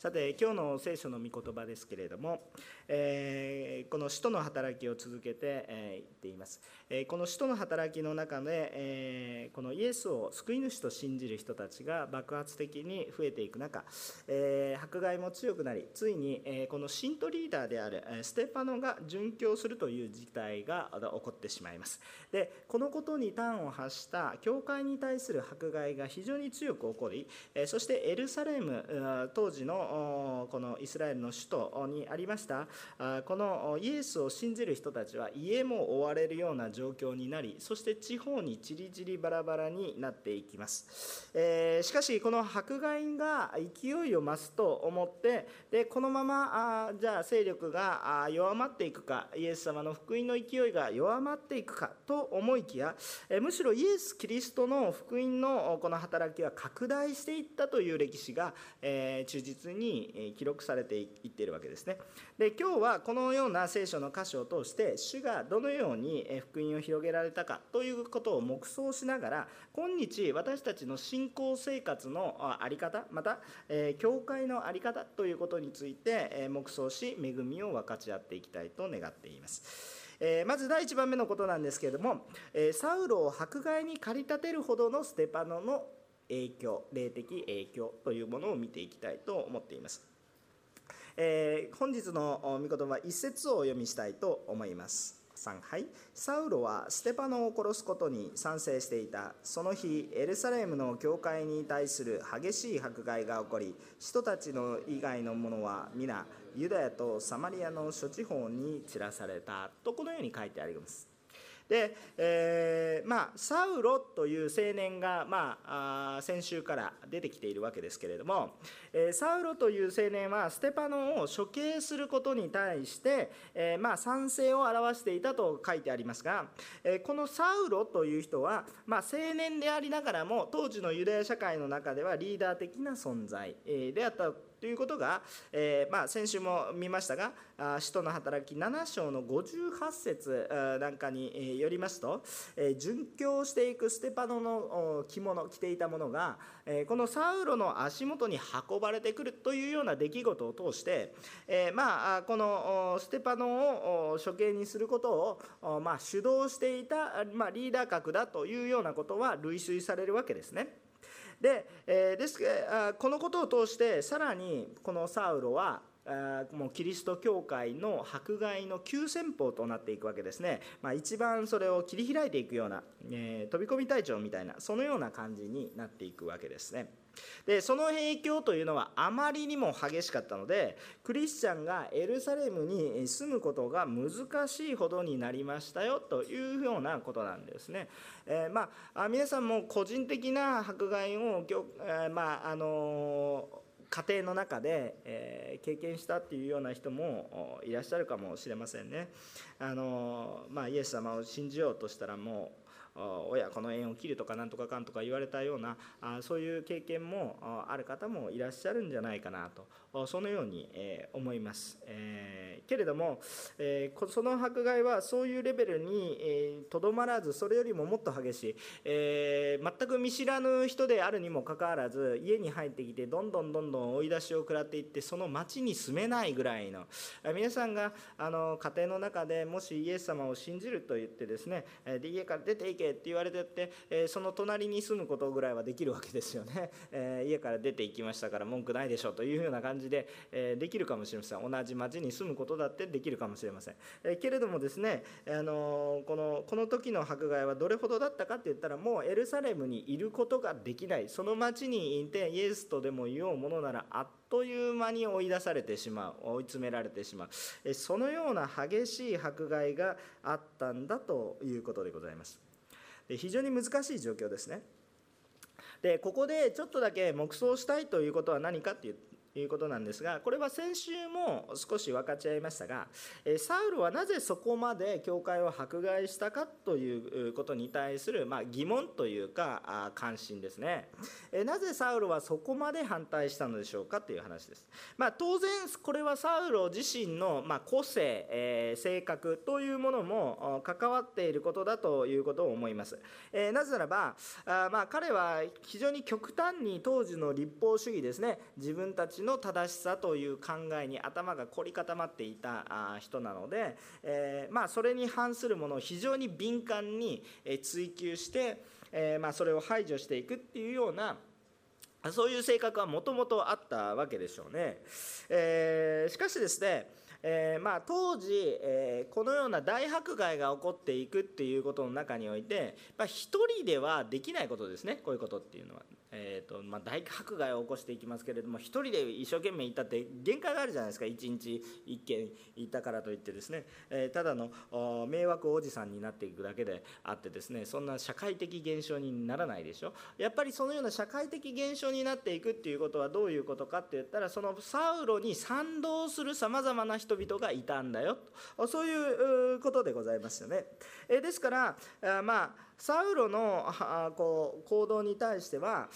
さて今日の聖書の御言葉ですけれども、えー、この使徒の働きを続けて、えー、言っています、えー、この使徒の働きの中で、えこのイエスを救い主と信じる人たちが爆発的に増えていく中、え迫害も強くなりついに、えこの信徒リーダーであるステパノが殉教するという事態が起こってしまいます。でこのことに端を発した教会に対する迫害が非常に強く起こり、えそしてエルサレム当時のこのイスラエルの首都にありました。このイエスを信じる人たちは家も追われるような状況になりそして地方にちりぢりバラバラになっていきます、えしかしこの迫害が勢いを増すと思ってでこのままあじゃあ勢力が弱まっていくかイエス様の福音の勢いが弱まっていくかと思いきやむしろイエス・キリストの福音のこの働きは拡大していったという歴史が、え忠実にに記録されていっているわけですね。で今日はこのような聖書の箇所を通して主がどのように福音を広げられたかということを黙想しながら今日私たちの信仰生活の在り方また、教会の在り方ということについて、黙想し恵みを分かち合っていきたいと願っています。えまず第1番目のことなんですけれども、えサウロを迫害に駆り立てるほどのステパノの影響霊的影響というものを見ていきたいと思っています、えー、本日の御言葉一節をお読みしたいと思います。3はいサウロはステパノを殺すことに賛成していた。その日エルサレムの教会に対する激しい迫害が起こり人たちの以外の者は皆ユダヤとサマリアの諸地方に散らされたとこのように書いてあります。で、えー、まあ、サウロという青年が、まあ、あ先週から出てきているわけですけれども、えー、サウロという青年はステパノを処刑することに対して、えー、まあ、賛成を表していたと書いてありますが、えこのサウロという人は、まあ、青年でありながらも当時のユダヤ社会の中ではリーダー的な存在であったということが、えー、まあ、先週も見ましたが「使徒の働き」7章の58節なんかによりますと、えー、殉教していくステパノの着物着ていたものが、えー、このサウロの足元に運ばれてくるというような出来事を通して、えまあ、このステパノを処刑にすることを、まあ、主導していた、まあ、リーダー格だというようなことは類推されるわけですね。で,、えー、ですこのことを通してさらにこのサウロはもうキリスト教会の迫害の急先鋒となっていくわけですね、まあ、一番それを切り開いていくような、えー、飛び込み隊長みたいなそのような感じになっていくわけですね。でその影響というのはあまりにも激しかったのでクリスチャンがエルサレムに住むことが難しいほどになりましたよというようなことなんですね。えー、まあ、皆さんも個人的な迫害を、えー、まああの家庭の中で、えー、経験したっていうような人もいらっしゃるかもしれませんね。あのまあ、イエス様を信じようとしたらもう親子の縁を切るとかなんとかかんとか言われたようなそういう経験もある方もいらっしゃるんじゃないかなとそのように思います。けれどもその迫害はそういうレベルにとどまらずそれよりももっと激しい全く見知らぬ人であるにもかかわらず家に入ってきてどんどんどんどん追い出しを食らっていってその町に住めないぐらいの皆さんがあの家庭の中でもしイエス様を信じると言ってですねで家から出ていけって言われてって、えその隣に住むことぐらいはできるわけですよね、え家から出て行きましたから文句ないでしょう。というような感じで、えできるかもしれません。同じ町に住むことだってできるかもしれません、えけれどもですね、あのこのこの時の迫害はどれほどだったかって言ったらもうエルサレムにいることができない。その町にいてイエスとでも言おうものならあっという間に追い出されてしまう。追い詰められてしまう。そのような激しい迫害があったんだということでございます。非常に難しい状況ですね。でここでちょっとだけ黙想したいということは何かっていういうことなんですがこれは先週も少し分かち合いましたがサウルはなぜそこまで教会を迫害したかということに対する、まあ、疑問というか関心ですね。なぜサウルはそこまで反対したのでしょうかという話です、まあ、当然これはサウル自身の、ま個性、え性格というものも関わっていることだということを思います、えなぜならばあ、まあ、彼は非常に極端に当時の立法主義ですね。自分たちちの正しさという考えに頭が凝り固まっていた人なので、えー、まあ、それに反するものを非常に敏感に追求して、えー、まあ、それを排除していくっていうようなそういう性格はもともとあったわけでしょうね。えー、しかしですねえー、まあ、当時、えー、このような大迫害が起こっていくっていうことの中において、まあ、一人ではできないことですねこういうことっていうのは。えーとまあ、大迫害を起こしていきますけれども1人で一生懸命行ったって限界があるじゃないですか。1日1件行ったからといってですね、えー、ただの迷惑おじさんになっていくだけであってですね。そんな社会的現象にならないでしょ。やっぱりそのような社会的現象になっていくっていうことはどういうことかって言ったらそのサウロに賛同するさまざまな人々がいたんだよ。そういうことでございますよね。えですからあまあサウロのこう行動に対しては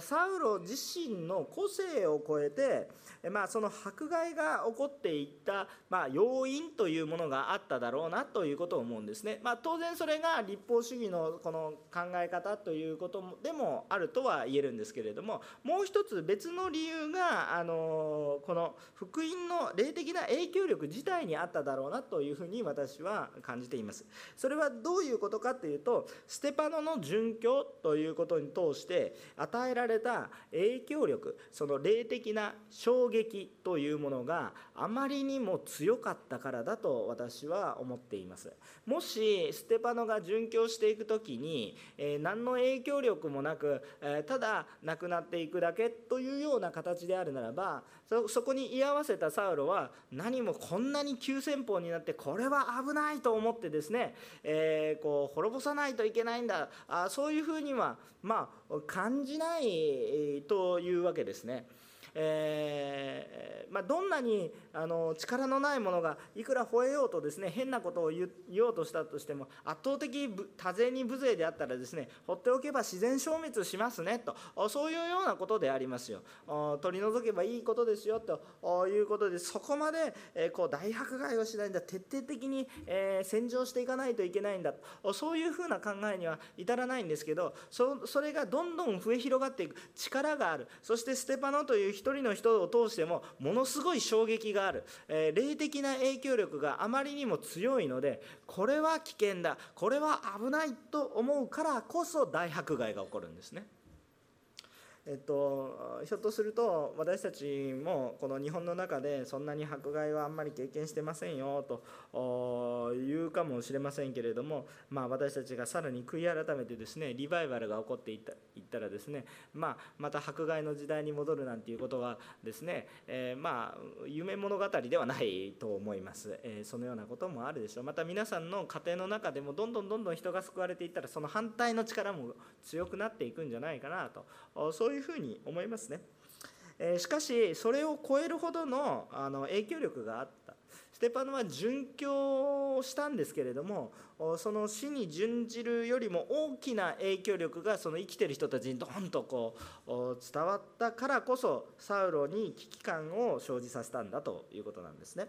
サウロ自身の個性を超えて、まあ、その迫害が起こっていった、まあ、要因というものがあっただろうなということを思うんですね、まあ、当然それが立法主義のこの考え方ということでもあるとは言えるんですけれどももう一つ別の理由があのこの福音の霊的な影響力自体にあっただろうなというふうに私は感じています。それはどういうことかというとステパノの殉教ということに通して与えられた影響力その霊的な衝撃というものがあまりにも強かったからだと私は思っています。もしステパノが殉教していく時に、え、何の影響力もなく、え、ただ亡くなっていくだけというような形であるならばそこに居合わせたサウロは何もこんなに急先鋒になってこれは危ないと思ってですね、えー、こう滅ぼさないといけないんだあそういうふうにはまあ感じないというわけですね。えー、まあ、どんなにあの力のないものがいくら吠えようとですね変なことを言おうとしたとしても圧倒的多勢に無勢であったらですね放っておけば自然消滅しますねとそういうようなことでありますよ。取り除けばいいことですよということでそこまで、えこう大迫害をしないんだ徹底的に、え洗浄していかないといけないんだそういうふうな考えには至らないんですけどそれがどんどん増え広がっていく。力がある。そしてステパノという一人の人を通してもものすごい衝撃がある、えー、霊的な影響力があまりにも強いのでこれは危険だこれは危ないと思うからこそ大迫害が起こるんですね。えっと、ひょっとすると私たちもこの日本の中でそんなに迫害はあんまり経験してませんよと言うかもしれませんけれども、まあ、私たちがさらに悔い改めてですねリバイバルが起こっていったいったらですね、まあ、また迫害の時代に戻るなんていうことはですね、えー、まあ夢物語ではないと思います、えー、そのようなこともあるでしょう。また皆さんの家庭の中でもどんどんどんどん人が救われていったらその反対の力も強くなっていくんじゃないかなと。そうういうふうに思いますね。えしかしそれを超えるほどのあの影響力があったステパノは殉教をしたんですけれどもその死に準じるよりも大きな影響力がその生きてる人たちにどんとこう伝わったからこそサウロに危機感を生じさせたんだということなんですね。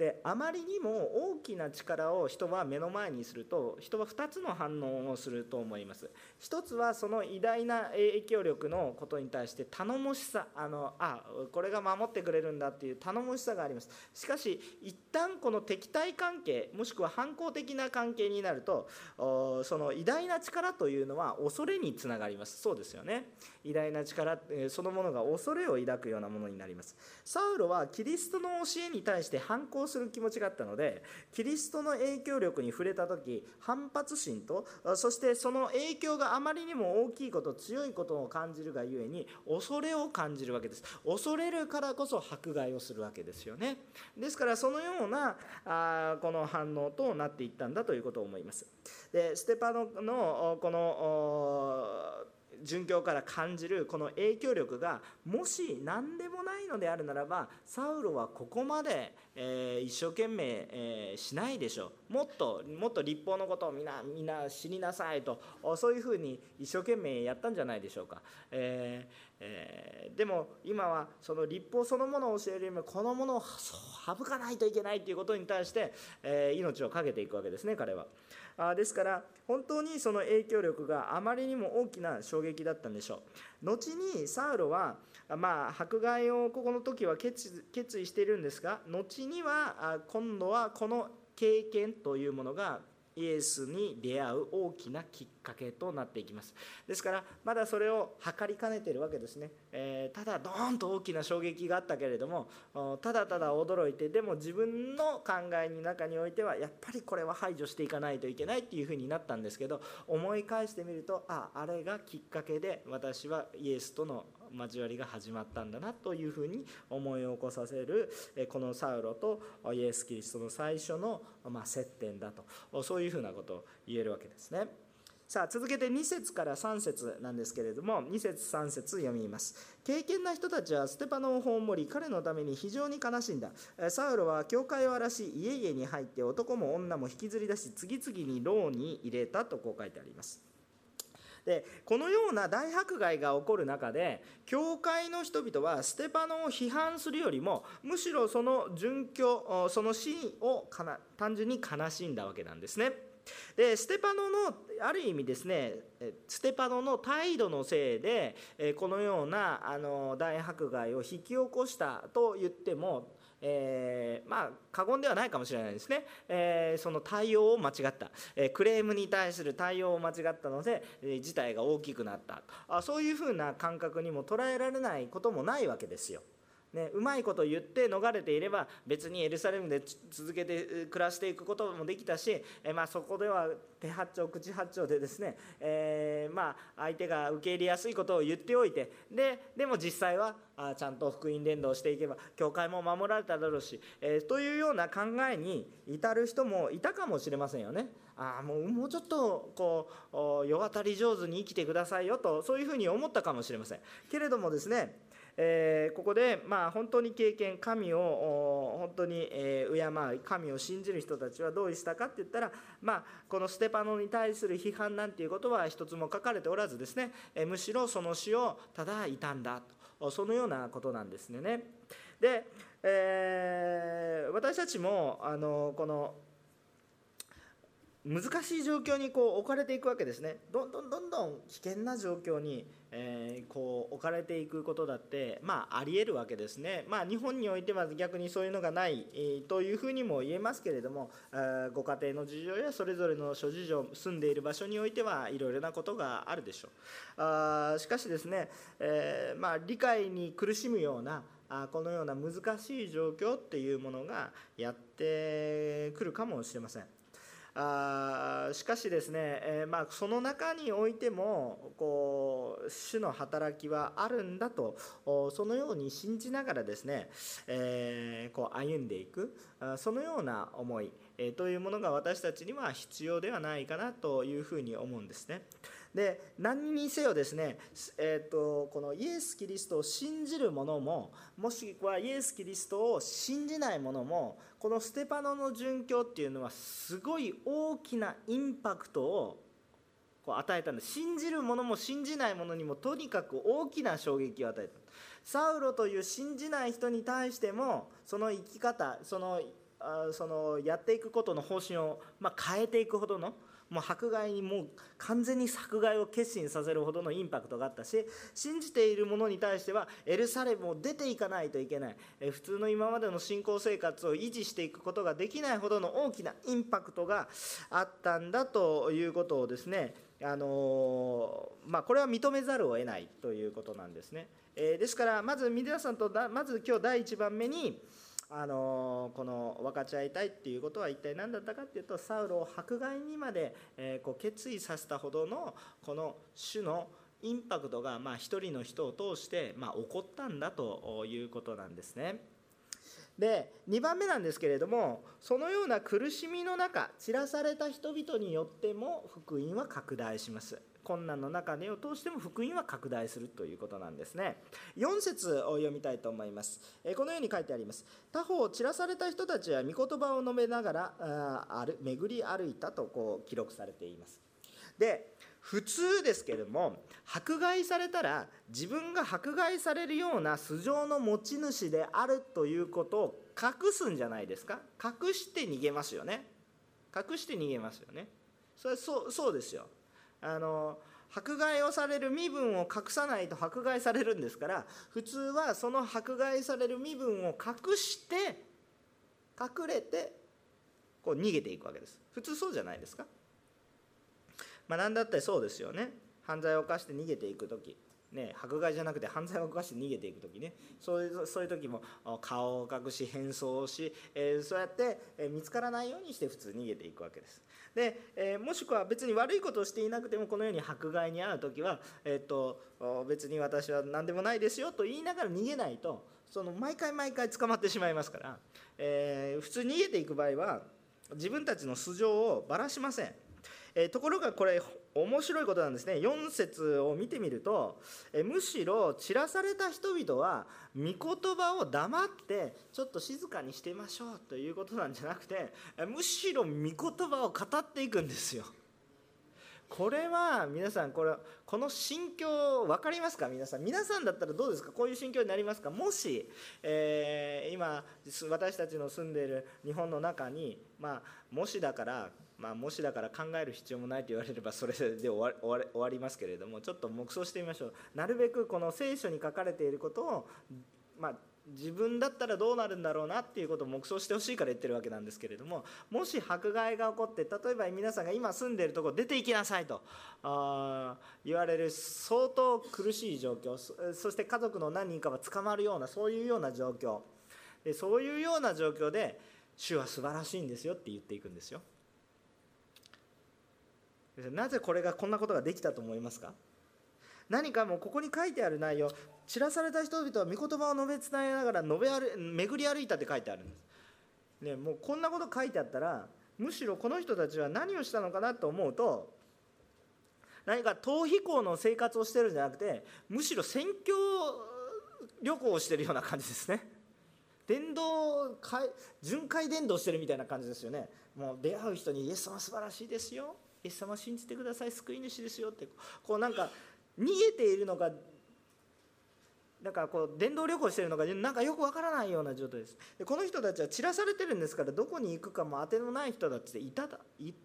であまりにも大きな力を人は目の前にすると人は2つの反応をすると思います。一つはその偉大な影響力のことに対して頼もしさあのあこれが守ってくれるんだっていう頼もしさがあります。しかし一旦この敵対関係もしくは反抗的な関係になるとその偉大な力というのは恐れにつながります。そうですよね。偉大な力そのものが恐れを抱くようなものになります。サウロはキリストの教えに対して反抗する気持ちがあったのでキリストの影響力に触れた時反発心とそしてその影響があまりにも大きいこと強いことを感じるがゆえに恐れを感じるわけです。恐れるからこそ迫害をするわけですよね。ですからそのようなあこの反応となっていったんだということを思います。でステパノのこの殉教から感じるこの影響力がもし何でもないのであるならばサウロはここまで、えー、一生懸命、えー、しないでしょう。もっともっと立法のことをみんなみんな知りなさいとそういうふうに一生懸命やったんじゃないでしょうか、えーえー、でも今はその立法そのものを教えるよりもこのものを省かないといけないということに対して、えー、命を懸けていくわけですね彼は。あですから本当にその影響力があまりにも大きな衝撃だったんでしょう。後にサウロはまあ、迫害をここの時は決意しているんですが後には今度はこの経験というものがイエスに出会う大きなきっかけとなっていきます。ですからまだそれを測りかねているわけですね、えー、ただドーンと大きな衝撃があったけれどもただただ驚いてでも自分の考えの中においてはやっぱりこれは排除していかないといけないっていうふうになったんですけど思い返してみるとああれがきっかけで私はイエスとの交わりが始まったんだなというふうに思い起こさせるこのサウロとイエス・キリストの最初の接点だとそういうふうなことを言えるわけですね。さあ続けて2節から3節なんですけれども2節3節読みます。敬虔な人たちはステパノを葬り彼のために非常に悲しんだ。サウロは教会を荒らし家々に入って男も女も引きずり出し次々に牢に入れたとこう書いてあります。でこのような大迫害が起こる中で教会の人々はステパノを批判するよりもむしろその殉教その死を単純に悲しんだわけなんですね。でステパノのある意味ですねステパノの態度のせいでこのようなあの大迫害を引き起こしたと言ってもえー、まあ過言ではないかもしれないですね、えー、その対応を間違った、えー、クレームに対する対応を間違ったので、えー、事態が大きくなったあそういうふうな感覚にも捉えられないこともないわけですよ。ね、うまいこと言って逃れていれば別にエルサレムで続けて暮らしていくこともできたし、えまあ、そこでは手八丁口八丁でですね、えー、まあ、相手が受け入れやすいことを言っておいてででも実際はあちゃんと福音伝道していけば教会も守られただろうし、えー、というような考えに至る人もいたかもしれませんよね。あもうもうちょっとこう世渡り上手に生きてくださいよとそういうふうに思ったかもしれません。けれどもですねえー、ここで、まあ、本当に経験神を本当に、え、敬う神を信じる人たちはどうしたかって言ったら、まあ、このステパノに対する批判なんていうことは一つも書かれておらずですね、えー、むしろその死をただいたんだとそのようなことなんですね。で、えー、私たちもあのこの難しい状況にこう置かれていくわけですね。どんどんどんどん危険な状況に、えー、こう置かれていくことだってまあありえるわけですね。まあ日本においては逆にそういうのがない、えー、というふうにも言えますけれども、えー、ご家庭の事情やそれぞれの諸事情住んでいる場所においてはいろいろなことがあるでしょう。あしかしですね、えまあ理解に苦しむようなあこのような難しい状況っていうものがやってくるかもしれません。あしかしですね、えー、まあ、その中においてもこう主の働きはあるんだとそのように信じながらですね、えー、こう歩んでいくそのような思い、えー、というものが私たちには必要ではないかなというふうに思うんですね。で何にせよですね、えーと、このイエス・キリストを信じる者ももしくはイエス・キリストを信じない者もこのステパノの殉教っていうのはすごい大きなインパクトをこう与えたんです。信じる者も信じない者にもとにかく大きな衝撃を与えた。サウロという信じない人に対してもその生き方そのあそのやっていくことの方針を、まあ、変えていくほどのもう迫害にもう完全に迫害を決心させるほどのインパクトがあったし信じている者に対してはエルサレムを出ていかないといけない普通の今までの信仰生活を維持していくことができないほどの大きなインパクトがあったんだということをですねあのまあ、これは認めざるを得ないということなんですね。え、ですからまず皆さんとだまず今日第1番目にあのこの分かち合いたいっていうことは一体何だったかっていうとサウロを迫害にまで、えこう決意させたほどのこの種のインパクトがまあ一人の人を通してまあ起こったんだということなんですね。で2番目なんですけれどもそのような苦しみの中散らされた人々によっても福音は拡大します困難の中でを通しても福音は拡大するということなんですね。4節を読みたいと思います。このように書いてあります。他方散らされた人たちは御言葉を述べながらある巡り歩いたとこう記録されています。で普通ですけれども迫害されたら自分が迫害されるような素性の持ち主であるということを隠すんじゃないですか。隠して逃げますよね。隠して逃げますよね。それそうそうですよ。あの迫害をされる身分を隠さないと迫害されるんですから普通はその迫害される身分を隠して隠れてこう逃げていくわけです。普通そうじゃないですか。まあ何だってそうですよね。犯罪を犯して逃げていく時。ね、迫害じゃなくて犯罪を犯して逃げていく時ね。そういうそういう時も顔を隠し変装をし、えー、そうやって、え見つからないようにして普通逃げていくわけです。で、えー、もしくは別に悪いことをしていなくてもこのように迫害に遭う時は、えーと、別に私は何でもないですよと言いながら逃げないとその毎回毎回捕まってしまいますから、えー、普通逃げていく場合は自分たちの素性をばらしません。えところがこれ面白いことなんですね。4節を見てみると、えむしろ散らされた人々は御言葉を黙ってちょっと静かにしてましょうということなんじゃなくてむしろ御言葉を語っていくんですよ。これは皆さんこれこの心境分かりますか？皆さん。皆さんだったらどうですか？こういう心境になりますか？もし、えー、今私たちの住んでいる日本の中にまあもしだからまあ、もしだから考える必要もないと言われればそれで終わり終わりますけれどもちょっと黙想してみましょうなるべくこの聖書に書かれていることを、まあ、自分だったらどうなるんだろうなっていうことを黙想してほしいから言ってるわけなんですけれどももし迫害が起こって例えば皆さんが今住んでいるとこ出て行きなさいとあ言われる相当苦しい状況そして家族の何人かは捕まるようなそういうような状況でそういうような状況で主は素晴らしいんですよって言っていくんですよ。なぜこれがこんなことができたと思いますか？何かもうここに書いてある内容散らされた人々は御言葉を述べ伝えながら述べ歩巡り歩いたって書いてあるんです、ね、もうこんなこと書いてあったらむしろこの人たちは何をしたのかなと思うと何か逃避行の生活をしてるんじゃなくてむしろ宣教旅行をしてるような感じですね。伝道巡回伝道してるみたいな感じですよね。もう出会う人にイエス様素晴らしいですよ。イエス様を信じてください救い主ですよってこうなんか逃げているのかだかこう電動旅行してるのかなんかよくわからないような状態です。でこの人たちは散らされてるんですからどこに行くかも当てのない人たちでいた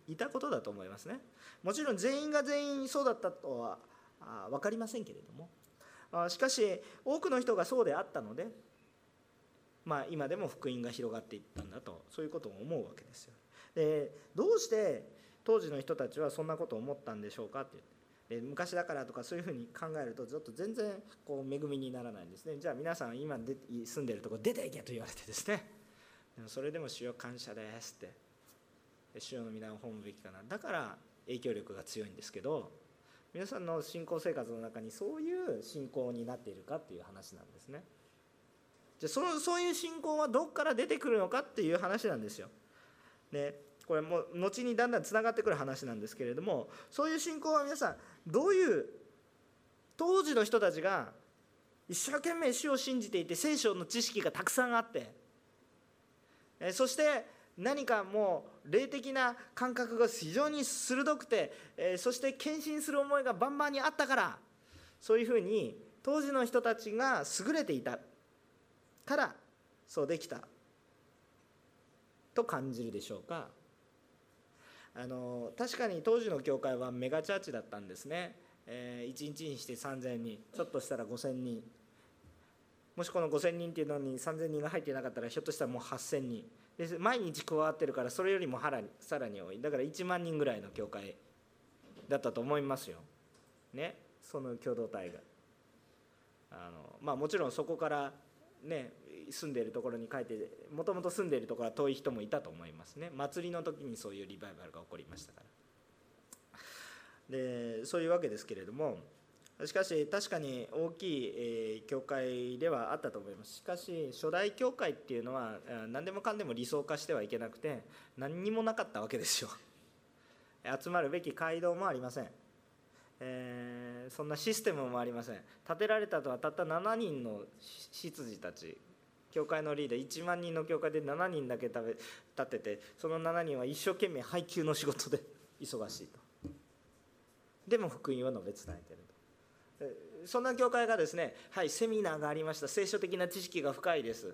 いたことだと思いますね。もちろん全員が全員そうだったとはあ分かりませんけれども。あしかし多くの人がそうであったのでまあ今でも福音が広がっていったんだとそういうことを思うわけですよ。でどうして当時の人たちはそんなことを思ったんでしょうかってで昔だからとかそういうふうに考えるとちょっと全然こう恵みにならないんですね。じゃあ皆さん今で住んでるとこ出ていけと言われてですね。でもそれでも主よ感謝ですって。主よの皆を褒むべきかな。だから影響力が強いんですけど皆さんの信仰生活の中にそういう信仰になっているかっていう話なんですね。じゃあそのそういう信仰はどこから出てくるのかっていう話なんですよ。でこれも後にだんだんつながってくる話なんですけれどもそういう信仰は皆さんどういう当時の人たちが一生懸命主を信じていて聖書の知識がたくさんあってそして何かもう霊的な感覚が非常に鋭くてそして献身する思いがバンバンにあったからそういうふうに当時の人たちが優れていた。からそうできた。と感じるでしょうか。あの確かに当時の教会はメガチャーチだったんですね、えー、1日にして3000人ちょっとしたら5000人。もしこの5000人っていうのに3000人が入ってなかったらひょっとしたらもう8000人。で毎日加わってるからそれよりもさらにさらに多い。だから1万人ぐらいの教会だったと思いますよ。ね？その共同体が。あのまあもちろんそこからね住んでいるところに書いてもともと住んでいるところは遠い人もいたと思いますね。祭りの時にそういうリバイバルが起こりましたから。でそういうわけですけれどもしかし確かに大きい、え教会ではあったと思います。しかし初代教会っていうのは何でもかんでも理想化してはいけなくて何にもなかったわけですよ。集まるべき街道もありません。えー、そんなシステムもありません。建てられたとはたった7人の執事たち教会のリーダー1万人の教会で7人だけ立ててその7人は一生懸命配給の仕事で 忙しいと。でも福音を述べ伝えてると。そんな教会がですねはいセミナーがありました。聖書的な知識が深いです。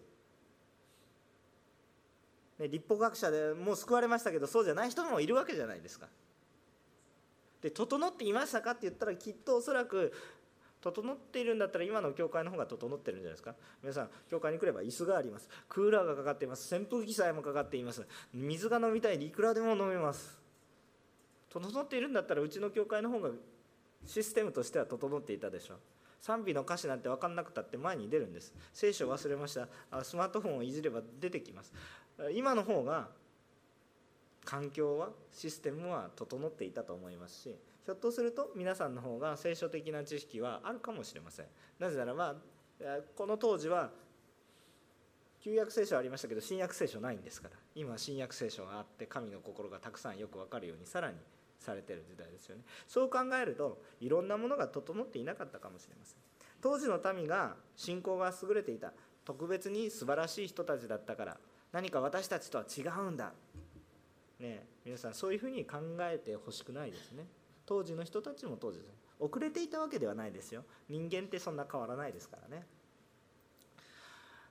ね、立法学者でもう救われましたけどそうじゃない人もいるわけじゃないですか。で整っていましたかって言ったらきっとおそらく整っているんだったら今の教会の方が整ってるんじゃないですか？皆さん教会に来れば椅子があります。クーラーがかかっています。扇風機さえもかかっています。水が飲みたいにいくらでも飲めます。整っているんだったらうちの教会の方がシステムとしては整っていたでしょう。賛美の歌詞なんて分かんなくたって前に出るんです。聖書忘れました。スマートフォンをいじれば出てきます。今の方が環境はシステムは整っていたと思いますしひょっとすると皆さんの方が聖書的な知識はあるかもしれません。なぜならばこの当時は旧約聖書ありましたけど新約聖書ないんですから。今新約聖書があって神の心がたくさんよく分かるようにさらにされてる時代ですよね。そう考えるといろんなものが整っていなかったかもしれません。当時の民が信仰が優れていた特別に素晴らしい人たちだったから何か私たちとは違うんだ。ね皆さんそういうふうに考えてほしくないですね。当時の人たちも当時です遅れていたわけではないですよ。人間ってそんな変わらないですからね。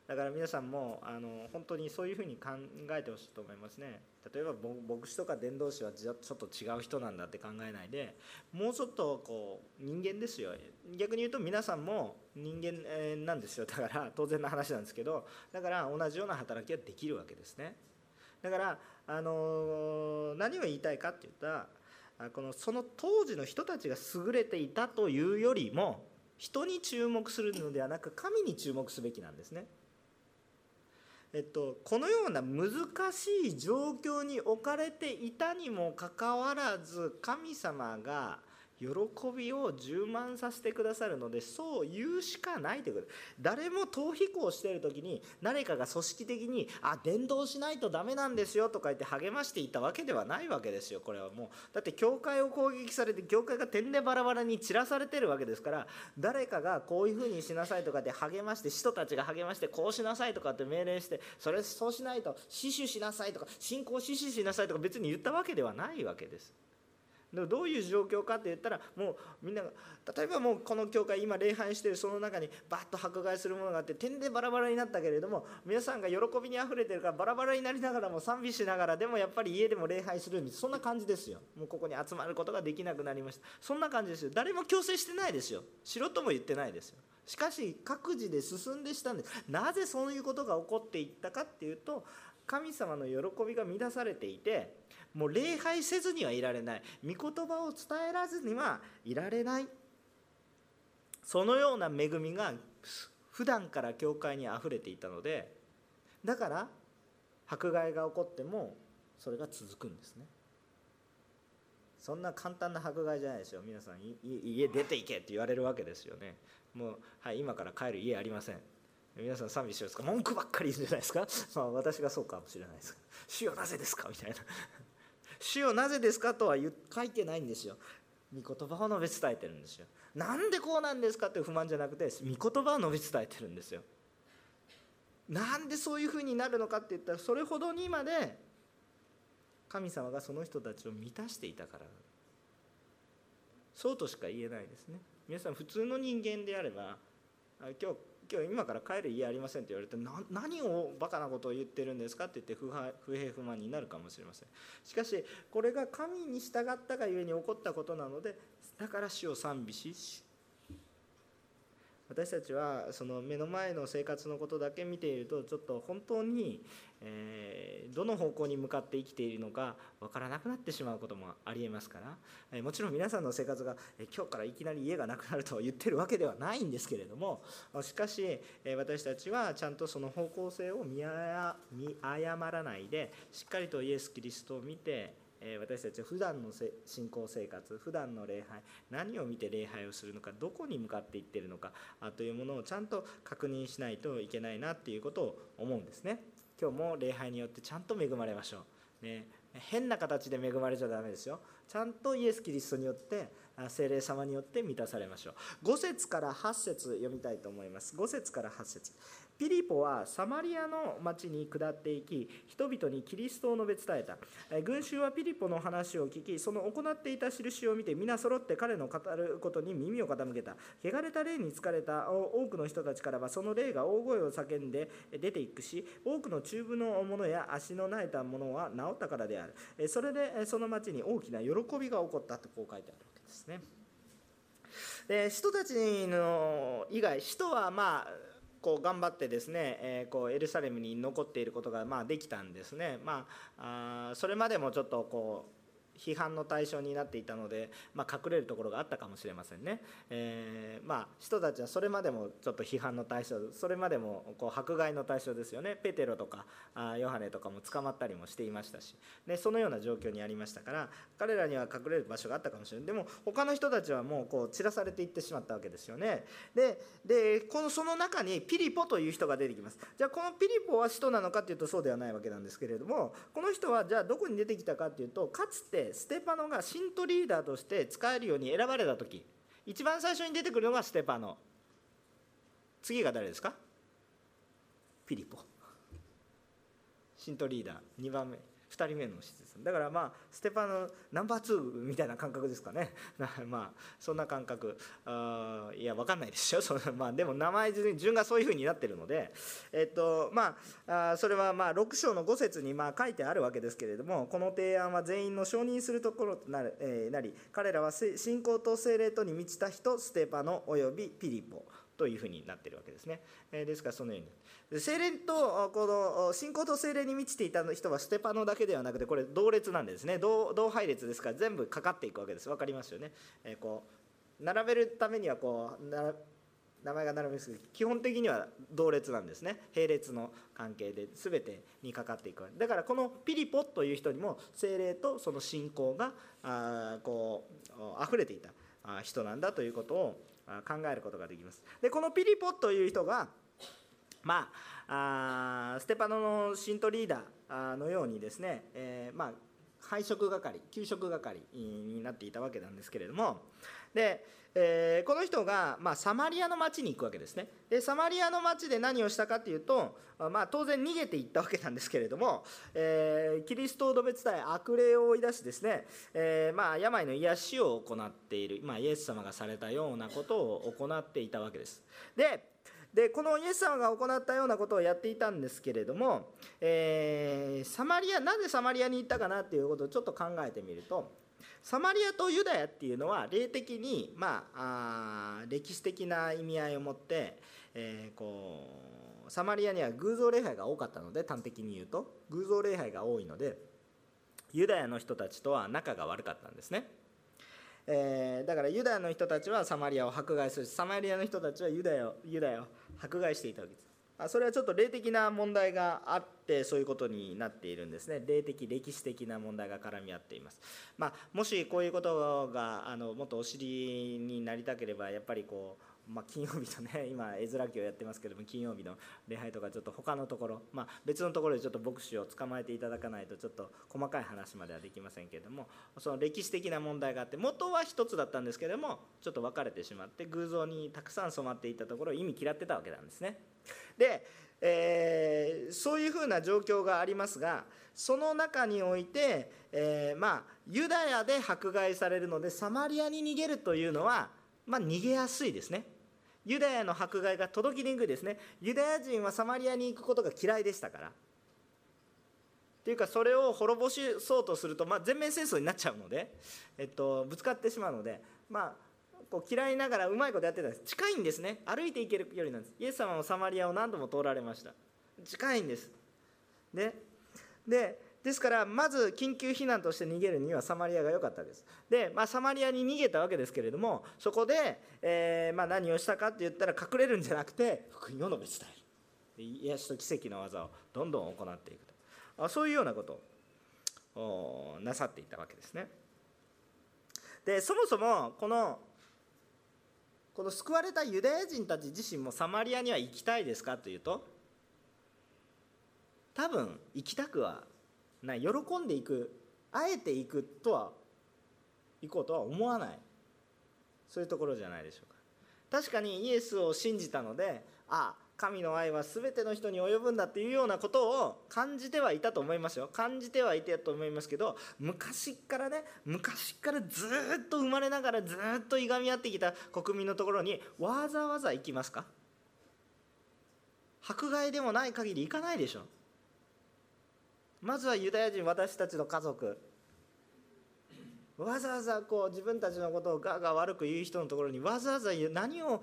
だから皆さんもあの本当にそういうふうに考えてほしいと思いますね。例えば牧師とか伝道師はちょっと違う人なんだって考えないでもうちょっとこう人間ですよ。逆に言うと皆さんも人間なんですよ。だから当然の話なんですけどだから同じような働きはできるわけですね。だからあの何を言いたいかって言ったらこのその当時の人たちが優れていたというよりも人に注目するのではなく神に注目すべきなんですね。えっと、このような難しい状況に置かれていたにもかかわらず神様が喜びを充満させてくださるのでそう言うしかないということ誰も逃避行している時に誰かが組織的に「あ伝道しないとダメなんですよ」とか言って励ましていたわけではないわけですよこれはもうだって教会を攻撃されて教会が点でバラバラに散らされてるわけですから誰かがこういうふうにしなさいとかって励まして人たちが励ましてこうしなさいとかって命令してそれそうしないと死守しなさいとか信仰死守しなさいとか別に言ったわけではないわけです。どういう状況かって言ったらもうみんなが例えばもうこの教会今礼拝してるその中にバッと迫害するものがあって点でバラバラになったけれども皆さんが喜びにあふれてるからバラバラになりながらも賛美しながらでもやっぱり家でも礼拝するそんな感じですよ。もうここに集まることができなくなりました。そんな感じですよ。誰も強制してないですよ。しろとも言ってないですよ。しかし各自で進んでしたんです。なぜそういうことが起こっていったかっていうと神様の喜びが乱されていてもう礼拝せずにはいられない。御言葉を伝えらずにはいられない。そのような恵みが普段から教会にあふれていたのでだから迫害が起こってもそれが続くんですね。そんな簡単な迫害じゃないですよ。皆さん家出ていけって言われるわけですよね。もうはい今から帰る家ありません。皆さん賛美してるんですか？文句ばっかり言うんじゃないですか？まあ私がそうかもしれないです。主よなぜですか？みたいな。主よなぜですかとは書いてないんですよ。御言葉を述べ伝えてるんですよ。なんでこうなんですかって不満じゃなくて御言葉を述べ伝えてるんですよ。なんでそういうふうになるのかって言ったらそれほどにまで神様がその人たちを満たしていたからそうとしか言えないですね。皆さん普通の人間であれば今日今日今から帰る家ありませんって言われて何をバカなことを言ってるんですか？って言って不不平不満になるかもしれません。しかしこれが神に従ったがゆえに起こったことなのでだから死を賛美し私たちはその目の前の生活のことだけ見ているとちょっと本当に、えどの方向に向かって生きているのか分からなくなってしまうこともありえますから、えもちろん皆さんの生活が、え今日からいきなり家がなくなると言ってるわけではないんですけれどもしかし、え私たちはちゃんとその方向性を見誤らないでしっかりとイエス・キリストを見て私たちは普段の信仰生活普段の礼拝何を見て礼拝をするのかどこに向かっていってるのかというものをちゃんと確認しないといけないなっていうことを思うんですね。今日も礼拝によってちゃんと恵まれましょう、ね、変な形で恵まれちゃダメですよ。ちゃんとイエス・キリストによって聖霊様によって満たされましょう。5節から8節読みたいと思います。5節から8節。ピリポはサマリアの町に下っていき人々にキリストを述べ伝えた群衆はピリポの話を聞きその行っていた印を見て皆揃って彼の語ることに耳を傾けた。汚れた霊に疲れた多くの人たちからはその霊が大声を叫んで出ていくし多くの中部の者や足の泣いた者は治ったからである。それでその町に大きな喜びが起こったとこう書いてあるわけですね。で人たちの以外人はまあこう頑張ってですね、えー、こうエルサレムに残っていることがまあできたんですね。まあ、あそれまでもちょっとこう批判の対象になっていたので、まあ、隠れるところがあったかもしれませんね、えー、まあ、人たちはそれまでもちょっと批判の対象それまでもこう迫害の対象ですよね。ペテロとかあヨハネとかも捕まったりもしていましたし。でそのような状況にありましたから彼らには隠れる場所があったかもしれない。でも他の人たちはもうこう散らされていってしまったわけですよね。でこのその中にピリポという人が出てきます。じゃあこのピリポは使徒なのかっていうとそうではないわけなんですけれどもこの人はじゃあどこに出てきたかっていうとかつてステパノが信徒リーダーとして使えるように選ばれた時一番最初に出てくるのがステパノ。次が誰ですか？ピリポ。信徒リーダー。2番目。2人目の施設だからまあステパノナンバー2みたいな感覚ですかね。まあそんな感覚。あいや分かんないですよ。その、まあ、でも名前順がそういうふうになってるので。えっとまああそれはまあ6章の5節にまあ書いてあるわけですけれどもこの提案は全員の承認するところとなる、えー、なり彼らは信仰と精霊とに満ちた人ステパノおよびピリポ。というふうになっているわけですね。えですからそのように。精霊とこの信仰と精霊に満ちていた人はステパノだけではなくてこれ同列なんですね。同同配列ですから全部かかっていくわけです。分かりますよね？えこう並べるためにはこう名前が並びますけど基本的には同列なんですね。並列の関係で全てにかかっていくだからこのピリポという人にも精霊とその信仰があこう溢れていた人なんだということを考えることができます。でこのピリポという人がまあ、あステパノの信徒リーダーのようにですね、えー、まあ、配食係給食係になっていたわけなんですけれども。でえー、この人が、まあ、サマリアの町に行くわけですね。でサマリアの町で何をしたかっていうと、まあ、当然逃げていったわけなんですけれども、えー、キリストを述べ伝え悪霊を追い出しですね、えー、まあ、病の癒しを行っている、まあ、イエス様がされたようなことを行っていたわけです。ででこのイエス様が行ったようなことをやっていたんですけれども、えー、サマリアなぜサマリアに行ったかなっていうことをちょっと考えてみるとサマリアとユダヤっていうのは霊的に、まあ、あ歴史的な意味合いを持って、えー、こうサマリアには偶像礼拝が多かったので端的に言うと偶像礼拝が多いのでユダヤの人たちとは仲が悪かったんですね。えー、だからユダヤの人たちはサマリアを迫害する。しサマリアの人たちはユダヤをユダヤを迫害していたわけです。それはちょっと霊的な問題があってそういうことになっているんですね。霊的歴史的な問題が絡み合っています、まあ、もしこういうことがあのもっとお知りになりたければやっぱりこうまあ、金曜日とね 今絵面記をやってますけども金曜日の礼拝とかちょっと他のところ、まあ、別のところでちょっと牧師を捕まえていただかないとちょっと細かい話まではできませんけれどもその歴史的な問題があって元は一つだったんですけどもちょっと分かれてしまって偶像にたくさん染まっていたところを意味嫌ってたわけなんですね。で、えー、そういうふうな状況がありますがその中において、えー、まあユダヤで迫害されるのでサマリアに逃げるというのは、まあ、逃げやすいですね。ユダヤの迫害が届きにくいですね。ユダヤ人はサマリアに行くことが嫌いでしたから。っていうかそれを滅ぼしそうとすると、まあ、全面戦争になっちゃうので、えっと、ぶつかってしまうので、まあ、こう嫌いながらうまいことやってたんです。近いんですね。歩いて行けるよりなんです。イエス様もサマリアを何度も通られました。近いんです。ででですからまず緊急避難として逃げるにはサマリアが良かったです。で、まあ、サマリアに逃げたわけですけれどもそこで、えー、まあ、何をしたかって言ったら隠れるんじゃなくて福音を述べ伝える。癒しと奇跡の技をどんどん行っていくと。あそういうようなことをなさっていたわけですね。でそもそもこのこの救われたユダヤ人たち自身もサマリアには行きたいですかというと多分行きたくはな喜んでいくあえていくとは行こうとは思わない。そういうところじゃないでしょうか。確かにイエスを信じたのであ神の愛は全ての人に及ぶんだっていうようなことを感じてはいたと思いますよ。感じてはいたと思いますけど昔からね昔からずっと生まれながらずっといがみ合ってきた国民のところにわざわざ行きますか？迫害でもない限り行かないでしょ。まずはユダヤ人私たちの家族。わざわざこう自分たちのことをガーガー悪く言う人のところにわざわざ何を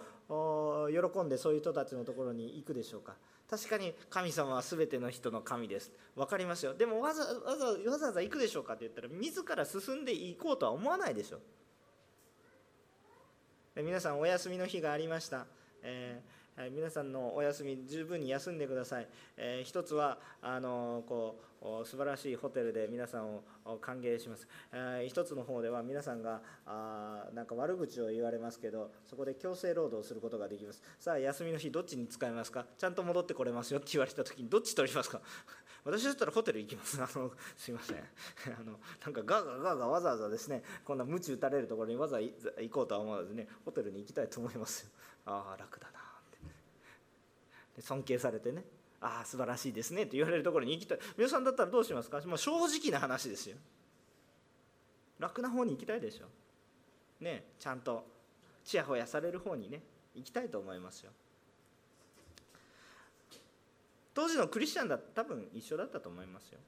喜んでそういう人たちのところに行くでしょうか。確かに神様は全ての人の神です。分かりますよ。でもわざわざわざわざ行くでしょうかって言ったら自ら進んでいこうとは思わないでしょ。皆さんお休みの日がありました、えーはい、皆さんのお休み十分に休んでください、えー、一つはあのこう素晴らしいホテルで皆さんを歓迎します、えー、一つの方では皆さんがあなんか悪口を言われますけどそこで強制労働することができます。さあ休みの日どっちに使いますか？ちゃんと戻ってこれますよって言われた時にどっち取りますか？私だったらホテル行きます。あのすいません。あのなんかガーガーガーガーわざわざですねこんな鞭打たれるところにわざわざ行こうとは思わずねホテルに行きたいと思いますよ。ああ楽だな。尊敬されてね。ああ素晴らしいですね。と言われるところに行きたい。皆さんだったらどうしますか？もう正直な話ですよ。楽な方に行きたいでしょ。ねちゃんとちやほやされる方にね行きたいと思いますよ。当時のクリスチャンだ多分一緒だったと思いますよ。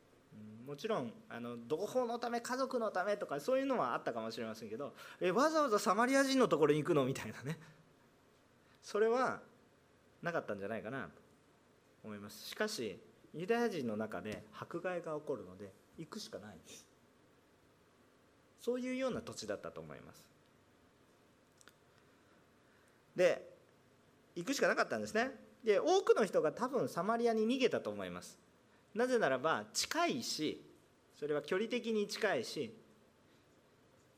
もちろんあの同胞のため家族のためとかそういうのはあったかもしれませんけどえわざわざサマリア人のところに行くの？みたいなね。それはなかったんじゃないかな。と思います。しかしユダヤ人の中で迫害が起こるので行くしかない。そういうような土地だったと思います。で行くしかなかったんですね。で多くの人が多分サマリアに逃げたと思います。なぜならば近いしそれは距離的に近いし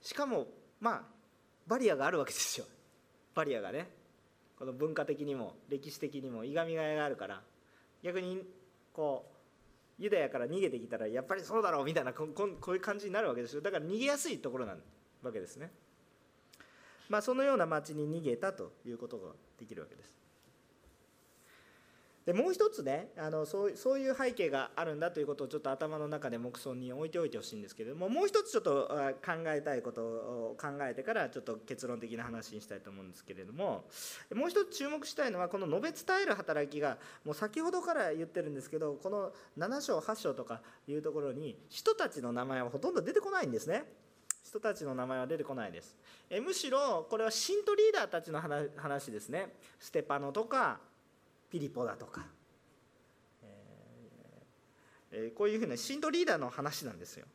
しかもまあバリアがあるわけですよ。バリアがね。この文化的にも歴史的にもいがみがいがあるから逆にこうユダヤから逃げてきたらやっぱりそうだろうみたいなこういう感じになるわけですよ。だから逃げやすいところなわけですね。まあそのような町に逃げたということができるわけです。でもう一つねあのそうそういう背景があるんだということをちょっと頭の中で目想に置いておいてほしいんですけれどももう一つちょっと考えたいことを考えてからちょっと結論的な話にしたいと思うんですけれどももう一つ注目したいのはこの述べ伝える働きがもう先ほどから言ってるんですけどこの7章8章とかいうところに人たちの名前はほとんど出てこないんですね。人たちの名前は出てこないですえむしろこれは信徒リーダーたちの話ですねステパノとかピリポだとか、えー、こういうふうな信徒リーダーの話なんですよ。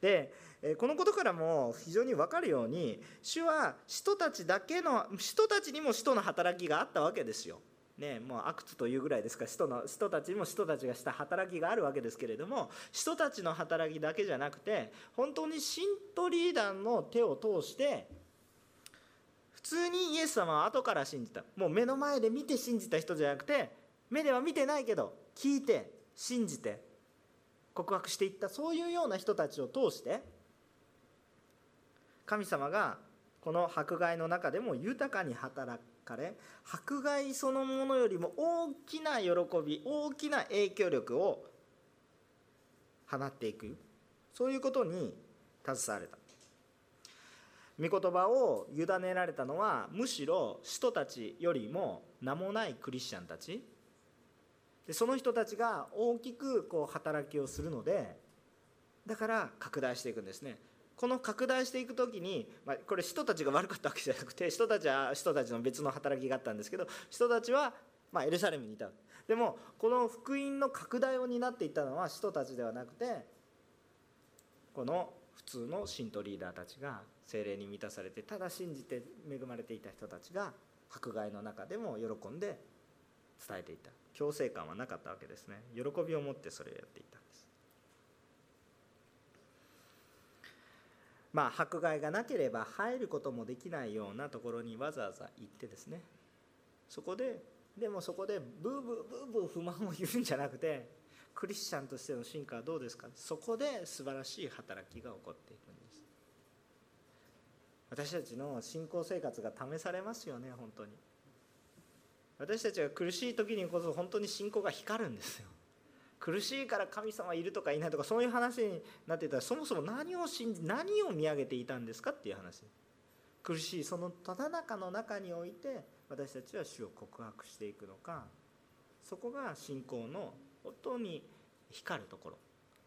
でこのことからも非常に分かるように主は人たちだけの人たちにも使徒の働きがあったわけですよ。ね、もう悪というぐらいですから人の人たちにも人たちがした働きがあるわけですけれども人たちの働きだけじゃなくて本当に信徒リーダーの手を通して通にイエス様は後から信じた。もう目の前で見て信じた人じゃなくて目では見てないけど聞いて信じて告白していった。そういうような人たちを通して神様がこの迫害の中でも豊かに働かれ迫害そのものよりも大きな喜び大きな影響力を放っていく。そういうことに携われた。御言葉を委ねられたのはむしろ人たちよりも名もないクリスチャンたち。でその人たちが大きくこう働きをするのでだから拡大していくんですね。この拡大していく時に、まあ、これ人たちが悪かったわけじゃなくて人たちは人たちの別の働きがあったんですけど人たちは、まあ、エルサレムにいた。でもこの福音の拡大を担っていったのは人たちではなくてこの普通の信徒リーダーたちが精霊に満たされてただ信じて恵まれていた人たちが迫害の中でも喜んで伝えていた。強制感はなかったわけですね。喜びを持ってそれをやっていたんです。まあ迫害がなければ入ることもできないようなところにわざわざ行ってですね。そこででもそこでブーブーブーブー不満を言うんじゃなくてクリスチャンとしての進化はどうですか？そこで素晴らしい働きが起こっていくんです。私たちの信仰生活が試されますよね本当に。私たちが苦しい時にこそ本当に信仰が光るんですよ。苦しいから神様いるとかいないとかそういう話になってたらそもそも何を信じ何を見上げていたんですかっていう話。苦しいそのただ中の中において私たちは主を告白していくのかそこが信仰の本当に光るところ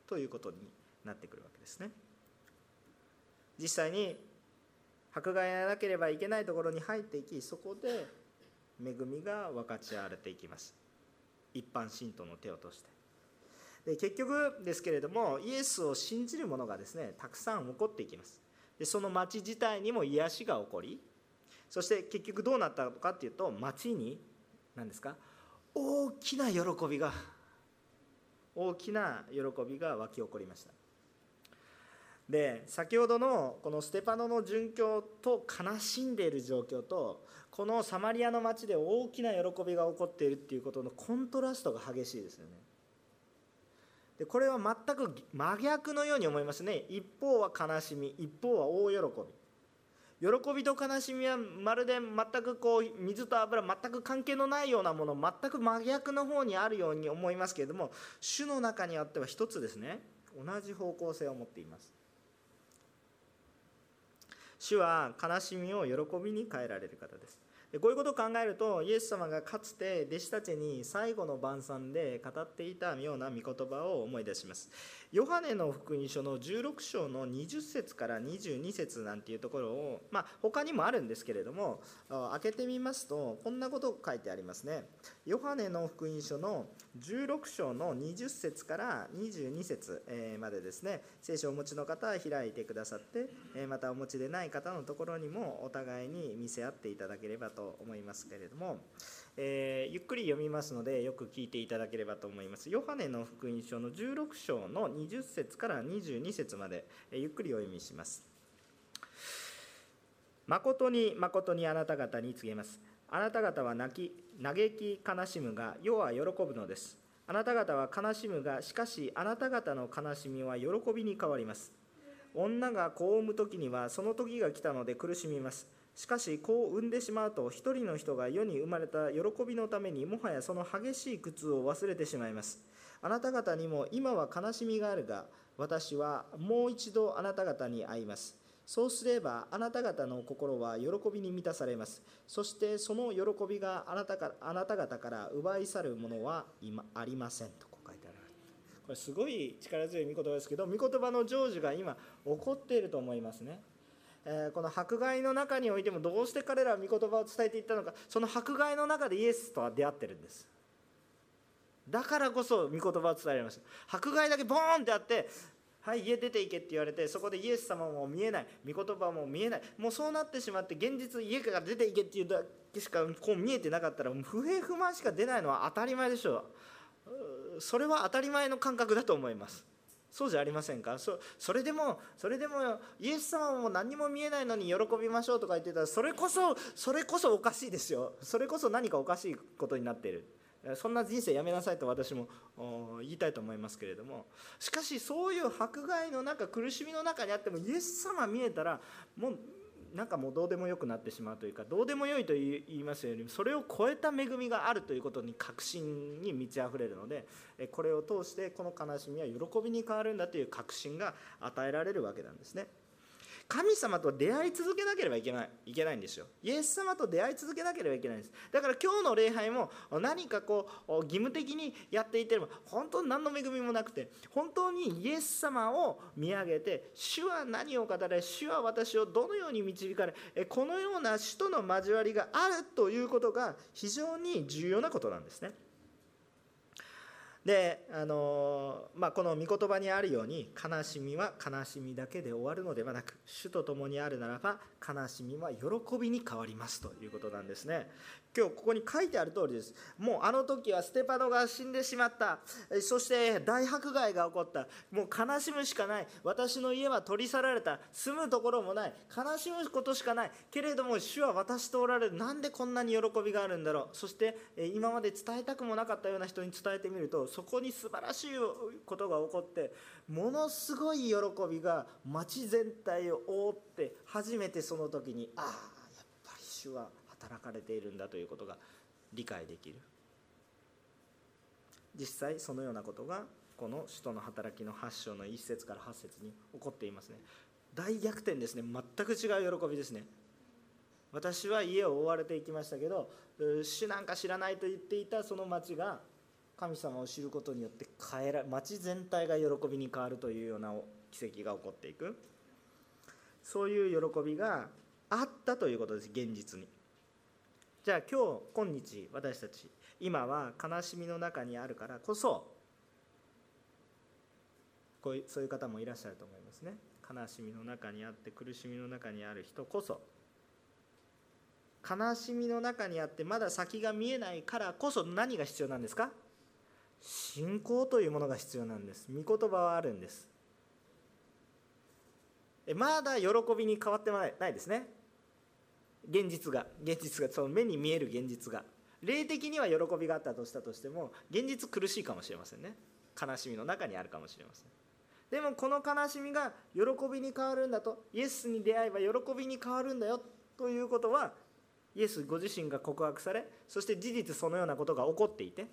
ということになってくるわけですね。実際に迫害がなければいけないところに入っていきそこで恵みが分かち合われていきます。一般信徒の手を通して。で結局ですけれどもイエスを信じる者がですねたくさん起こっていきます。でその町自体にも癒しが起こりそして結局どうなったのかっていうと町に何ですか大きな喜びが大きな喜びが湧き起こりました。で先ほどのこのステパノの殉教と悲しんでいる状況とこのサマリアの町で大きな喜びが起こっているっていうことのコントラストが激しいですよね。でこれは全く真逆のように思いますね。一方は悲しみ一方は大喜び。喜びと悲しみはまるで全くこう水と油全く関係のないようなもの全く真逆の方にあるように思いますけれども主の中にあっては一つですね。同じ方向性を持っています。主は悲しみを喜びに変えられる方です。こういうことを考えるとイエス様がかつて弟子たちに最後の晩餐で語っていたような御言葉を思い出します。ヨハネの福音書の16章の20節から22節なんていうところを、まあ、他にもあるんですけれども開けてみますとこんなこと書いてありますね。ヨハネの福音書の16章の20節から22節までですね。聖書をお持ちの方は開いてくださってまたお持ちでない方のところにもお互いに見せ合っていただければとと思いますけれどもえー、ゆっくり読みますのでよく聞いていただければと思います。ヨハネの福音書の16章の20節から22節まで、え、ゆっくりお読みします。誠に誠にあなた方に告げます。あなた方は泣き、嘆き、悲しむが、世は喜ぶのです。あなた方は悲しむが、しかしあなた方の悲しみは喜びに変わります。女が子を産む時にはその時が来たので苦しみます。しかし子を産んでしまうと一人の人が世に生まれた喜びのためにもはやその激しい苦痛を忘れてしまいます。あなた方にも今は悲しみがあるが私はもう一度あなた方に会います。そうすればあなた方の心は喜びに満たされます。そしてその喜びがあなたかあなた方から奪い去るものは今ありませんとこう書いてある。これすごい力強い御言葉ですけど御言葉の成就が今起こっていると思いますね。えこの迫害の中においてもどうして彼らは御言葉を伝えていったのかその迫害の中でイエスとは出会ってるんです。だからこそ御言葉を伝えられました。迫害だけボーンってあってはい家出ていけって言われてそこでイエス様も見えない。御言葉も見えない。もうそうなってしまって現実家から出ていけっていうだけしかこう見えてなかったら不平不満しか出ないのは当たり前でしょう。それは当たり前の感覚だと思います。そうじゃありませんか？そそれでもそれでもイエス様も何も見えないのに喜びましょうとか言ってたらそれこそそれこそおかしいですよ。それこそ何かおかしいことになっている。そんな人生やめなさいと私も言いたいと思いますけれども。しかしそういう迫害の中苦しみの中にあってもイエス様見えたらもうなんかもうどうでもよくなってしまうというかどうでもよいと言いますよりそれを超えた恵みがあるということに確信に満ち溢れるのでこれを通してこの悲しみは喜びに変わるんだという確信が与えられるわけなんですね。神様と出会い続けなければいけないいけないんですよ。イエス様と出会い続けなければいけないんです。だから今日の礼拝も何かこう義務的にやっていても本当に何の恵みもなくて本当にイエス様を見上げて主は何を語れ主は私をどのように導かれこのような主との交わりがあるということが非常に重要なことなんですね。であのまあ、この御言葉にあるように悲しみは悲しみだけで終わるのではなく主と共にあるならば悲しみは喜びに変わりますということなんですね。今日ここに書いてある通りです。もうあの時はステパノが死んでしまった。そして大迫害が起こった。もう悲しむしかない。私の家は取り去られた。住むところもない。悲しむことしかない。けれども主は私とおられる。なんでこんなに喜びがあるんだろう。そして今まで伝えたくもなかったような人に伝えてみるとそこに素晴らしいことが起こってものすごい喜びが町全体を覆って初めてその時にああやっぱり主は働かれているんだということが理解できる。実際そのようなことがこの使徒の働きの8章の1節から8節に起こっていますね。大逆転ですね。全く違う喜びですね。私は家を追われていきましたけど主なんか知らないと言っていたその町が神様を知ることによって変えら町全体が喜びに変わるというような奇跡が起こっていく。そういう喜びがあったということです現実に。じゃあ今日今日私たち今は悲しみの中にあるからこそこういうそういう方もいらっしゃると思いますね悲しみの中にあって苦しみの中にある人こそ悲しみの中にあってまだ先が見えないからこそ何が必要なんですか信仰というものが必要なんです。御言葉はあるんです。まだ喜びに変わってないですね。現実が。現実がその目に見える現実が。霊的には喜びがあったとしたとしても現実苦しいかもしれませんね。悲しみの中にあるかもしれません。でもこの悲しみが喜びに変わるんだとイエスに出会えば喜びに変わるんだよということはイエスご自身が告白されそして事実そのようなことが起こっていて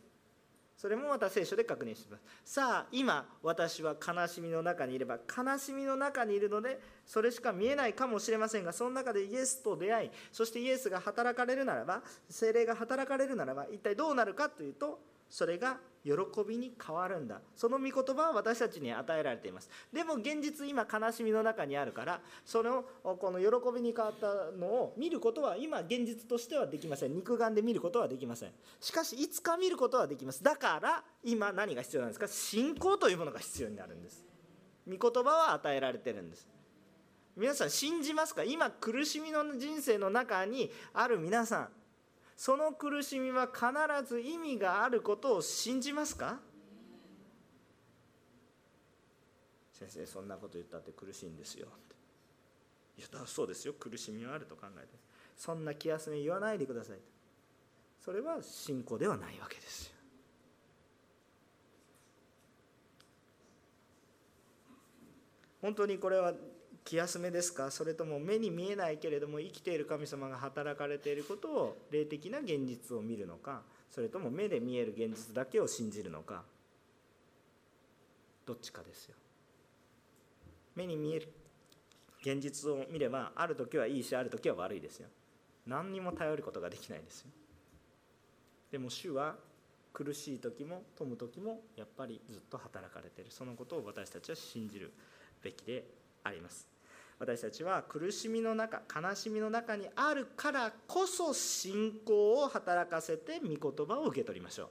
それもまた聖書で確認します。さあ今私は悲しみの中にいれば悲しみの中にいるのでそれしか見えないかもしれませんがその中でイエスと出会いそしてイエスが働かれるならば精霊が働かれるならば一体どうなるかというとそれが喜びに変わるんだ。その御言葉は私たちに与えられています。でも現実今悲しみの中にあるからそのこの喜びに変わったのを見ることは今現実としてはできません。肉眼で見ることはできません。しかしいつか見ることはできます。だから今何が必要なんですか？信仰というものが必要になるんです。御言葉は与えられてるんです。皆さん信じますか？今苦しみの人生の中にある皆さん。その苦しみは必ず意味があることを信じますか？先生そんなこと言ったって苦しいんですよ。って言ったそうですよ。苦しみはあると考えて。そんな気休め言わないでください。それは信仰ではないわけですよ。本当にこれは気休めですか？それとも目に見えないけれども生きている神様が働かれていることを霊的な現実を見るのか？それとも目で見える現実だけを信じるのか？どっちかですよ。目に見える現実を見ればある時はいいしある時は悪いですよ。何にも頼ることができないですよ。でも主は苦しい時も富む時もやっぱりずっと働かれている。そのことを私たちは信じるべきであります。私たちは苦しみの中悲しみの中にあるからこそ信仰を働かせて御言葉を受け取りましょう。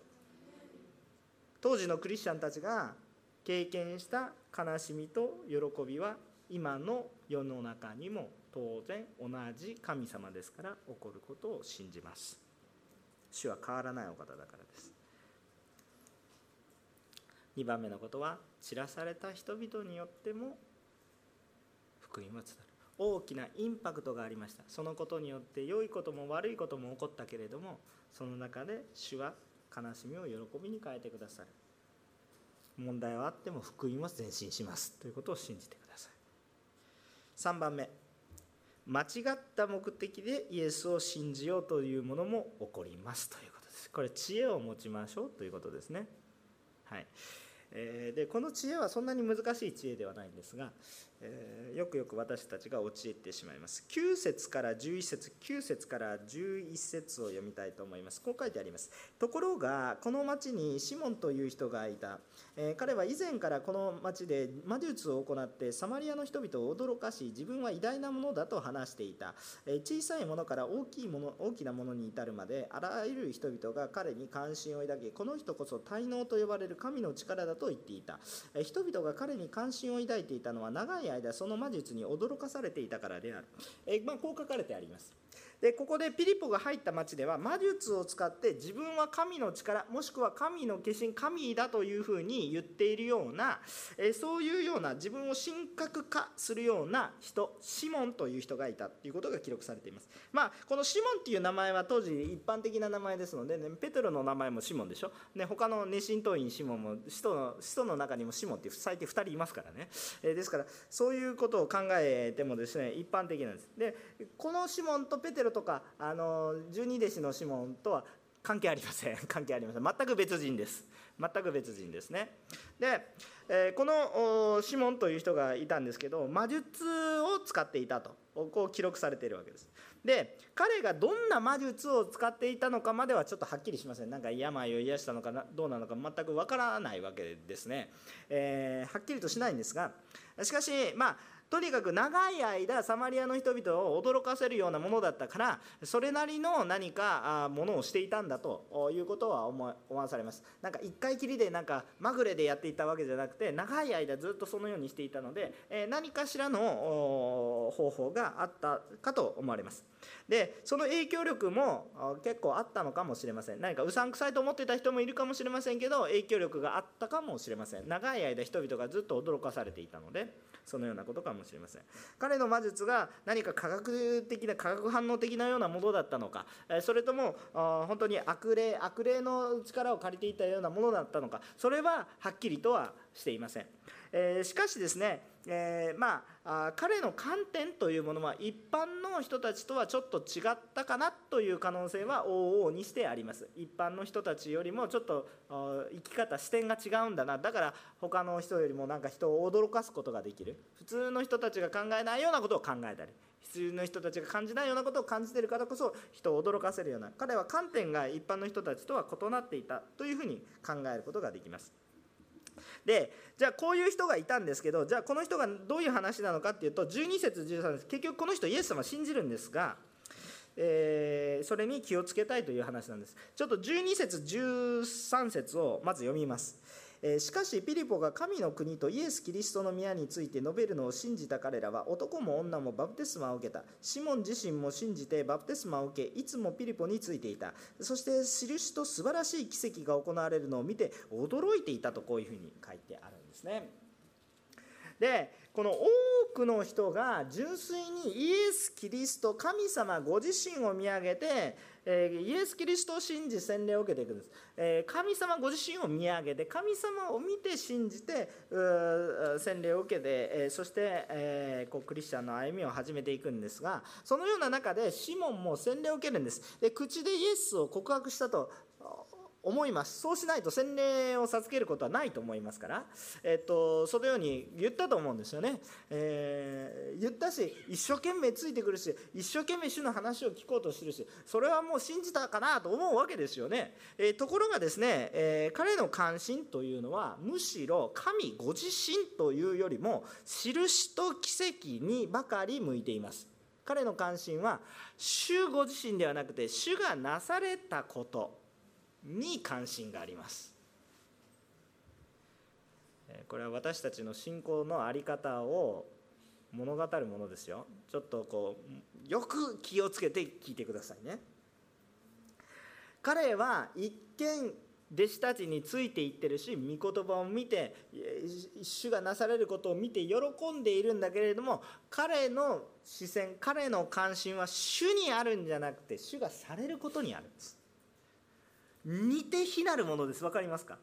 当時のクリスチャンたちが経験した悲しみと喜びは今の世の中にも当然同じ神様ですから起こることを信じます。主は変わらないお方だからです。2番目のことは散らされた人々によっても福音は伝わる。大きなインパクトがありました。そのことによって良いことも悪いことも起こったけれどもその中で主は悲しみを喜びに変えてくださる。問題はあっても福音は前進します。ということを信じてください。3番目。間違った目的でイエスを信じようというものも起こります。ということです。これ知恵を持ちましょう。ということですね。はい。えでこの知恵はそんなに難しい知恵ではないんですが、えー、よくよく私たちが陥ってしまいます。9節から11節9節から11節を読みたいと思います。こう書いてあります。ところがこの町にシモンという人がいた、えー、彼は以前からこの町で魔術を行ってサマリアの人々を驚かし自分は偉大なものだと話していた、えー、小さいものから大きいもの大きなものに至るまであらゆる人々が彼に関心を抱きこの人こそ滞納と呼ばれる神の力だと言っていた、え人々が彼に関心を抱いていたのは長い間その魔術に驚かされていたからである、えまあ、こう書かれてあります。でここでピリポが入った町では魔術を使って自分は神の力もしくは神の化身神だというふうに言っているような、えそういうような自分を神格化するような人シモンという人がいたということが記録されています。まあこのシモンっていう名前は当時一般的な名前ですので、ね、ペテロの名前もシモンでしょ、ね、他の熱心党員シモンも使徒の使徒の中にもシモンって最低2人いますからね、えですからそういうことを考えてもですね一般的なんです。でこのシモンとペテロとかあの十二弟子のシモンとは関係ありません。関係ありません。全く別人です。全く別人ですね。で、えー、このシモンという人がいたんですけど魔術を使っていたとこう記録されているわけです。で彼がどんな魔術を使っていたのかまではちょっとはっきりしません。なんか病を癒したのかなどうなのか全くわからないわけですね、えー、はっきりとしないんですがしかしまあとにかく長い間サマリアの人々を驚かせるようなものだったからそれなりの何かものをしていたんだということは思わされます。なんか一回きりでなんかまぐれでやっていたわけじゃなくて長い間ずっとそのようにしていたので何かしらの方法があったかと思われます。でその影響力も結構あったのかもしれません。何かうさんくさいと思ってた人もいるかもしれませんけど影響力があったかもしれません。長い間人々がずっと驚かされていたのでそのようなことかもしれません。彼の魔術が何か科学的な化学反応的なようなものだったのかそれとも本当に悪霊悪霊の力を借りていたようなものだったのかそれははっきりとはしていません。えー、しかしですね、えー、まあ彼の観点というものは一般の人たちとはちょっと違ったかなという可能性は往々にしてあります。一般の人たちよりもちょっと生き方視点が違うんだな。だから他の人よりもなんか人を驚かすことができる。普通の人たちが考えないようなことを考えたり。普通の人たちが感じないようなことを感じているからこそ人を驚かせるような。彼は観点が一般の人たちとは異なっていたというふうに考えることができます。でじゃあこういう人がいたんですけどじゃあこの人がどういう話なのかっていうと12節13節結局この人イエス様信じるんですが、えー、それに気をつけたいという話なんです。ちょっと12節13節をまず読みます。しかしピリポが神の国とイエス・キリストの宮について述べるのを信じた彼らは男も女もバプテスマを受けた。シモン自身も信じてバプテスマを受けいつもピリポについていた。そして印と素晴らしい奇跡が行われるのを見て驚いていたとこういうふうに書いてあるんですね。でこの多くの人が純粋にイエス・キリスト神様ご自身を見上げてえイエス・キリストを信じ洗礼を受けていくんです、え神様ご自身を見上げて神様を見て信じて洗礼を受けて、えそして、えこうクリスチャンの歩みを始めていくんですがそのような中でシモンも洗礼を受けるんです。で口でイエスを告白したと。思います。そうしないと洗礼を授けることはないと思いますから、えっと、そのように言ったと思うんですよね、えー、言ったし一生懸命ついてくるし一生懸命主の話を聞こうとするしそれはもう信じたかなと思うわけですよね、えー、ところがですね、えー、彼の関心というのはむしろ神ご自身というよりも印と奇跡にばかり向いています。彼の関心は主ご自身ではなくて主がなされたこと。に関心があります。これは私たちの信仰の在り方を物語るものですよ。ちょっとこうよく気をつけて聞いてくださいね。彼は一見弟子たちについていってるし御言葉を見て主がなされることを見て喜んでいるんだけれども彼の視線彼の関心は主にあるんじゃなくて主がされることにあるんです。似て非なるものです。分かりますか？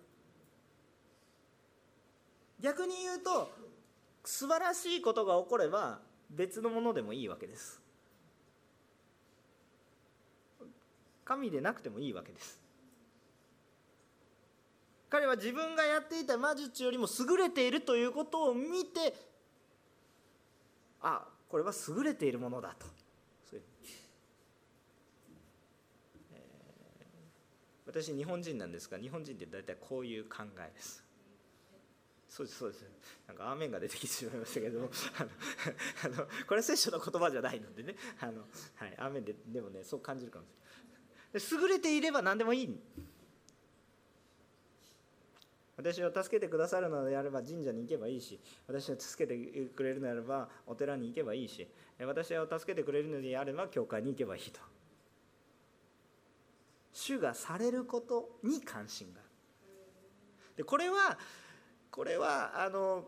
逆に言うと素晴らしいことが起これば別のものでもいいわけです。神でなくてもいいわけです。彼は自分がやっていた魔術よりも優れているということを見てあこれは優れているものだと。私日本人なんですが日本人って大体こういう考えです。そうですそうです。なんかアーメンが出てきてしまいましたけどもあの これは聖書の言葉じゃないのでね。あの、はい、アーメンででもねそう感じるかもしれない。優れていれば何でもいい。私を助けてくださるのであれば神社に行けばいいし私を助けてくれるのであればお寺に行けばいいし私を助けてくれるのであれば教会に行けばいいと。主がされることに関心がでこれはこれはあの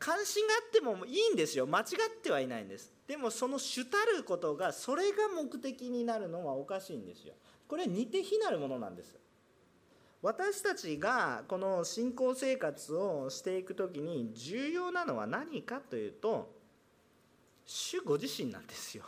関心があってもいいんですよ。間違ってはいないんです。でもその主たることがそれが目的になるのはおかしいんですよ。これは似て非なるものなんです。私たちがこの信仰生活をしていく時に重要なのは何かというと主ご自身なんですよ。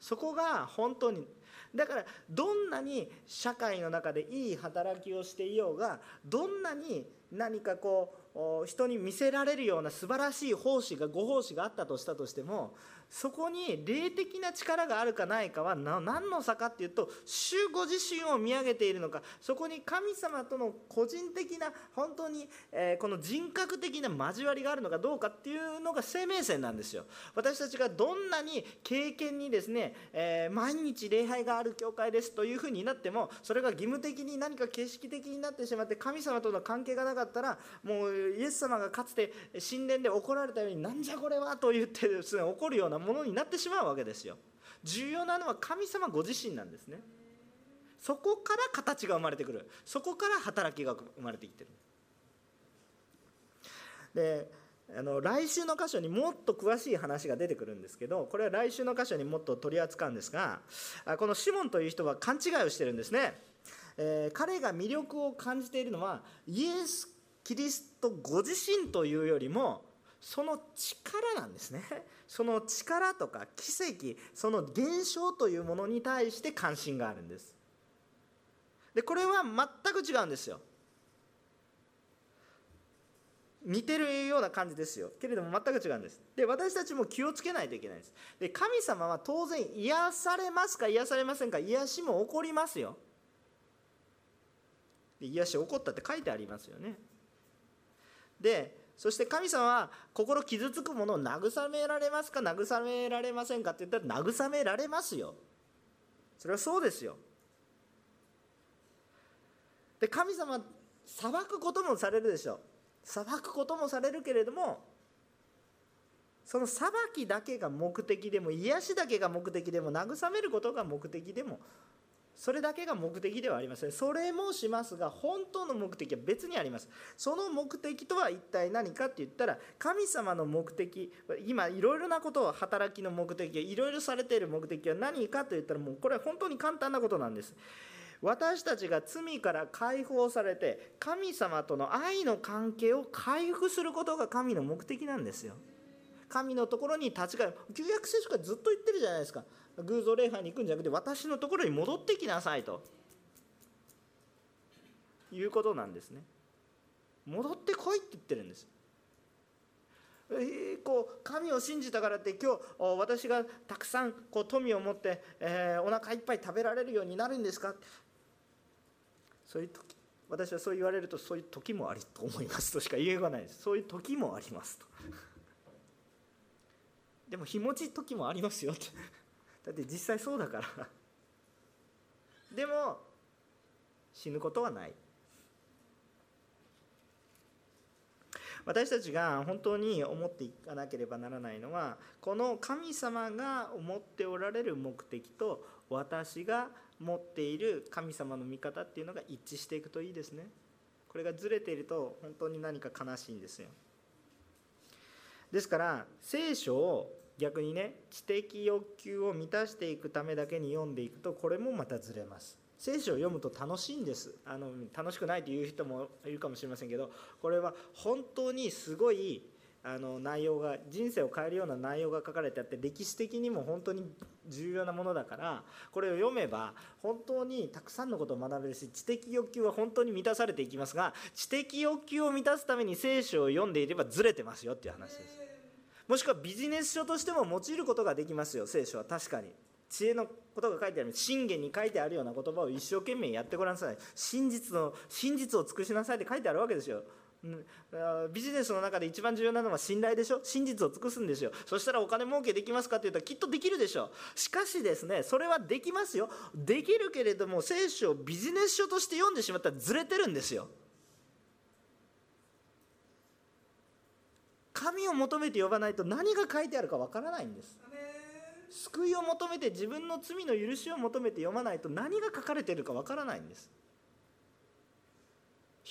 そこが本当にだからどんなに社会の中でいい働きをしていようがどんなに何かこう人に見せられるような素晴らしい奉仕がご奉仕があったとしたとしてもそこに霊的な力があるかないかは何の差かっていうと主ご自身を見上げているのかそこに神様との個人的な本当に、えこの人格的な交わりがあるのかどうかっていうのが生命線なんですよ。私たちがどんなに経験にですね、え毎日礼拝がある教会ですというふうになってもそれが義務的に何か形式的になってしまって神様との関係がなかったらもうイエス様がかつて神殿で怒られたようになんじゃこれはと言ってですね怒るようなものになってしまうわけですよ。重要なのは神様ご自身なんですね。そこから形が生まれてくる。そこから働きが生まれてきてる。であの来週の箇所にもっと詳しい話が出てくるんですけどこれは来週の箇所にもっと取り扱うんですがこのシモンという人は勘違いをしてるんですね、えー、彼が魅力を感じているのはイエス・キリストご自身というよりもその力なんですね。その力とか奇跡その現象というものに対して関心があるんです。でこれは全く違うんですよ。似てるような感じですよ。けれども全く違うんです。で私たちも気をつけないといけないです。で神様は当然癒されますか癒されませんか癒しも起こりますよ。で癒し起こったって書いてありますよね。でそして神様は心傷つくものを慰められますか？慰められませんか？って言ったら慰められますよ。それはそうですよ。で神様裁くこともされるでしょう。裁くこともされるけれどもその裁きだけが目的でも癒しだけが目的でも慰めることが目的でもそれだけが目的ではありません。それもしますが本当の目的は別にあります。その目的とは一体何かって言ったら神様の目的今いろいろなことを働きの目的いろいろされている目的は何かと言ったらもうこれは本当に簡単なことなんです。私たちが罪から解放されて神様との愛の関係を回復することが神の目的なんですよ。神のところに立ち返る。旧約聖書がずっと言ってるじゃないですか。偶像礼拝に行くんじゃなくて私のところに戻ってきなさいと。いうことなんですね。戻ってこいって言ってるんです。えー、こう神を信じたからって今日私がたくさんこう富を持って、えー、お腹いっぱい食べられるようになるんですか？そういう時私はそう言われるとそういう時もありと思いますとしか言いようがないです。そういう時もありますと。でも日持ち時もありますよって。だって実際そうだから。でも死ぬことはない。私たちが本当に思っていかなければならないのはこの神様が思っておられる目的と私が持っている神様の見方っていうのが一致していくといいですね。これがずれていると本当に何か悲しいんですよ。ですから聖書を逆にね知的欲求を満たしていくためだけに読んでいくとこれもまたずれます聖書を読むと楽しいんですあの楽しくないという人もいるかもしれませんけどこれは本当にすごいあの内容が人生を変えるような内容が書かれてあって歴史的にも本当に重要なものだからこれを読めば本当にたくさんのことを学べるし知的欲求は本当に満たされていきますが知的欲求を満たすために聖書を読んでいればずれてますよっていう話です。もしくはビジネス書としても用いることができますよ。聖書は。確かに。知恵のことが書いてある。信玄に書いてあるような言葉を一生懸命やってごらんなさい。真実の真実を尽くしなさいって書いてあるわけですよ。ビジネスの中で一番重要なのは信頼でしょ？真実を尽くすんですよ。そしたらお金儲けできますかって言ったらきっとできるでしょ。しかしですねそれはできますよ。できるけれども聖書をビジネス書として読んでしまったらずれてるんですよ。神を求めて呼ばないと何が書いてあるかわからないんです。救いを求めて自分の罪の許しを求めて読まないと何が書かれているかわからないんです。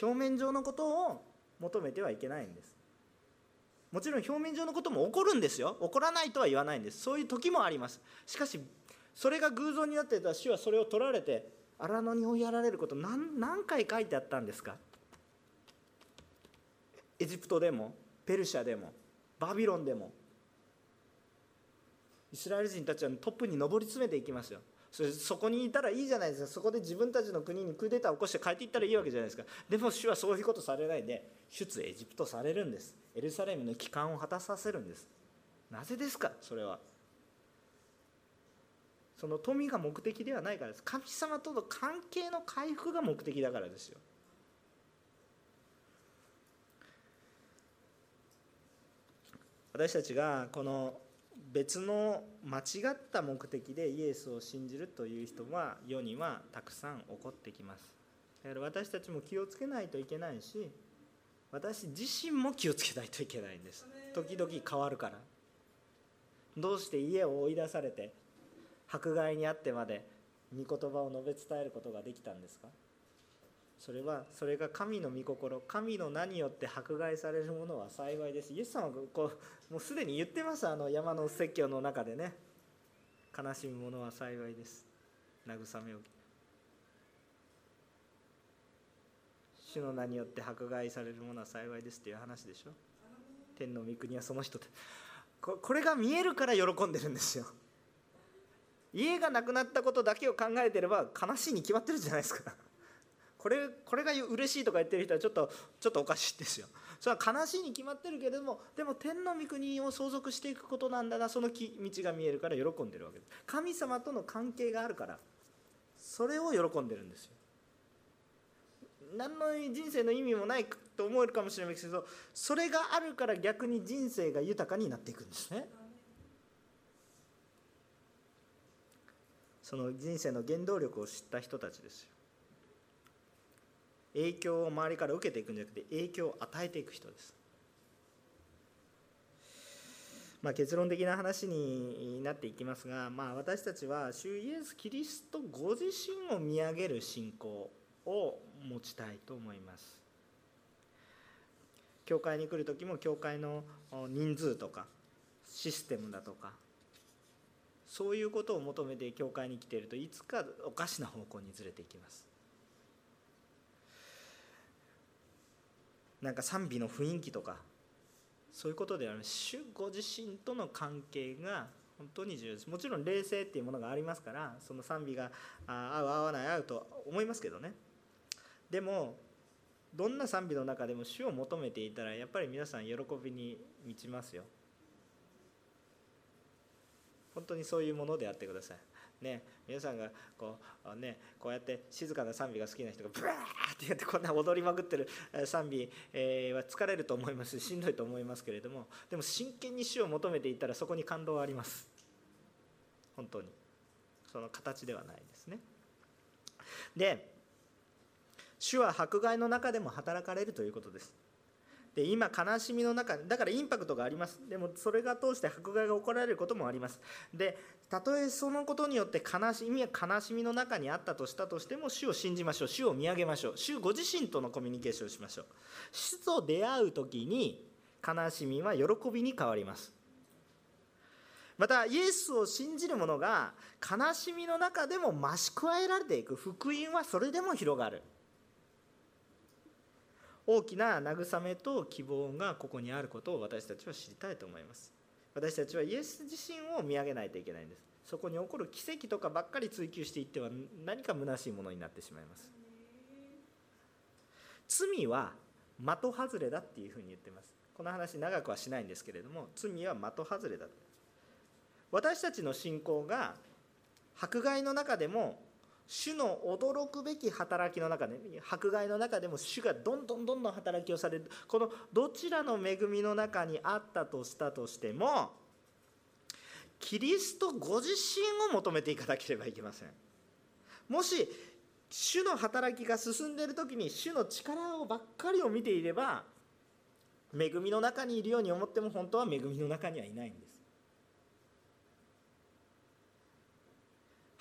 表面上のことを求めてはいけないんです。もちろん表面上のことも起こるんですよ。起こらないとは言わないんです。そういう時もあります。しかしそれが偶像になっていた主はそれを取られて荒野に追いやられること何何回書いてあったんですか？エジプトでも。ペルシャでもバビロンでもイスラエル人たちはトップに上り詰めていきますよ。そそこにいたらいいじゃないですか。そこで自分たちの国にクーデターを起こして帰っていったらいいわけじゃないですか。でも主はそういうことされないで出エジプトされるんです。エルサレムの帰還を果たさせるんです。なぜですか？それは。その富が目的ではないからです。神様との関係の回復が目的だからですよ。私たちがこの別の間違った目的でイエスを信じるという人は世にはたくさん起こってきます。だから私たちも気をつけないといけないし私自身も気をつけないといけないんです。時々変わるから。どうして家を追い出されて迫害にあってまで御言葉を述べ伝えることができたんですか？それはそれが神の御心神の名によって迫害されるものは幸いです。イエス様はこうもうすでに言ってますあの山の説教の中でね。悲しむ者は幸いです。慰めを主の名によって迫害される者は幸いです。っていう話でしょ。天の御国はその人ってこれが見えるから喜んでるんですよ。家がなくなったことだけを考えてれば悲しいに決まってるじゃないですか。これこれが嬉しいとか言ってる人はちょっとちょっとおかしいですよ。それは悲しいに決まってるけれどもでも天の御国を相続していくことなんだなその道が見えるから喜んでるわけです。神様との関係があるからそれを喜んでるんですよ。何の人生の意味もないと思えるかもしれないけどそれがあるから逆に人生が豊かになっていくんですね。その人生の原動力を知った人たちですよ。影響を周りから受けていくんじゃなくて影響を与えていく人です。まあ、結論的な話になっていきますが、まあ、私たちは主イエス・キリストご自身を見上げる信仰を持ちたいと思います。教会に来る時も教会の人数とかシステムだとかそういうことを求めて教会に来ているといつかおかしな方向にずれていきます。なんか賛美の雰囲気とかそういうことではなく主ご自身との関係が本当に重要です。もちろん霊性っていうものがありますからその賛美が合う合わない合うと思いますけどね。でもどんな賛美の中でも主を求めていたらやっぱり皆さん喜びに満ちますよ。本当にそういうものであってください。ね、皆さんがこう,、ね、こうやって静かな賛美が好きな人がブワーってやってこんな踊りまくってる賛美、は疲れると思います。ししんどいと思いますけれどもでも真剣に主を求めていったらそこに感動はあります。本当に。その形ではないですね。で主は迫害の中でも働かれるということです。で今悲しみの中だからインパクトがあります。でもそれが通して迫害が起こられることもあります。でたとえそのことによって悲しみや悲しみの中にあったとしたとしても主を信じましょう。主を見上げましょう主ご自身とのコミュニケーションをしましょう。主と出会う時に悲しみは喜びに変わります。またイエスを信じる者が悲しみの中でも増し加えられていく福音はそれでも広がる。大きな慰めと希望がここにあることを私たちは知りたいと思います。私たちはイエス自身を見上げないといけないんです。そこに起こる奇跡とかばっかり追求していっては何か虚しいものになってしまいます。罪は的外れだっていうふうに言ってます。この話長くはしないんですけれども罪は的外れだ。私たちの信仰が迫害の中でも主の驚くべき働きの中で迫害の中でも主がどんどんどんどん働きをされる。このどちらの恵みの中にあったとしたとしてもキリストご自身を求めていかなければいけません。もし主の働きが進んでいる時に主の力をばっかりを見ていれば恵みの中にいるように思っても本当は恵みの中にはいないんです。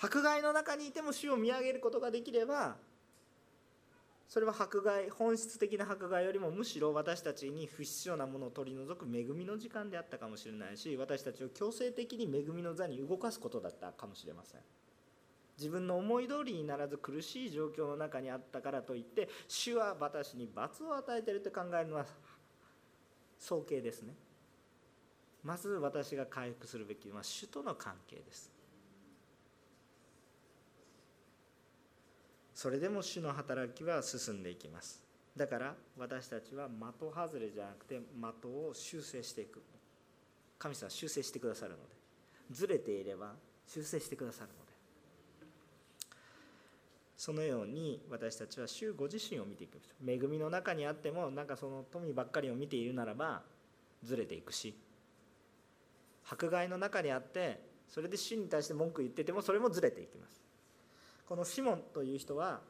迫害の中にいても主を見上げることができればそれは迫害本質的な迫害よりもむしろ私たちに不必要なものを取り除く恵みの時間であったかもしれないし私たちを強制的に恵みの座に動かすことだったかもしれません。自分の思い通りにならず苦しい状況の中にあったからといって主は私に罰を与えていると考えるのは早計ですね。まず私が回復するべきは主との関係です。それでも主の働きは進んでいきます。だから私たちは的外れじゃなくて的を修正していく。神様は修正してくださるので。ずれていれば修正してくださるので。そのように私たちは主ご自身を見ていきましょう。恵みの中にあってもなんかその富ばっかりを見ているならばずれていくし。迫害の中にあってそれで主に対して文句言っててもそれもずれていきます。このシモンという人は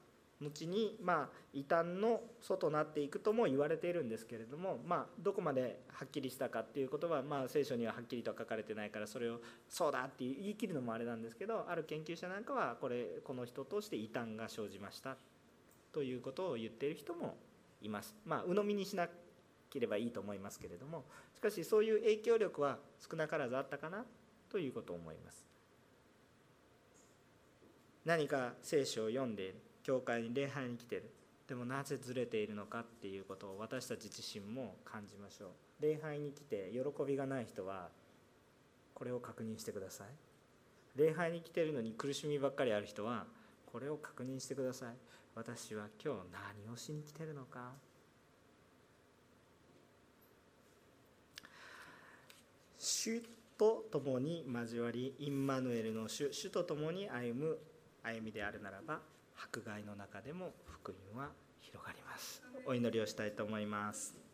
後にまあ異端の祖となっていくとも言われているんですけれども、まあ、どこまではっきりしたかっていうことは、まあ、聖書にははっきりと書かれてないからそれをそうだって言い切るのもあれなんですけどある研究者なんかはこれこの人として異端が生じましたということを言っている人もいます。まあ、鵜呑みにしなければいいと思いますけれどもしかしそういう影響力は少なからずあったかなということを思います。何か聖書を読んでいる教会に礼拝に来てる。でもなぜずれているのかっていうことを私たち自身も感じましょう。礼拝に来て喜びがない人はこれを確認してください。礼拝に来てるのに苦しみばっかりある人はこれを確認してください。私は今日何をしに来てるのか。主と共に交わりインマヌエルの主。主と共に歩む歩みであるならば迫害の中でも福音は広がります。お祈りをしたいと思います。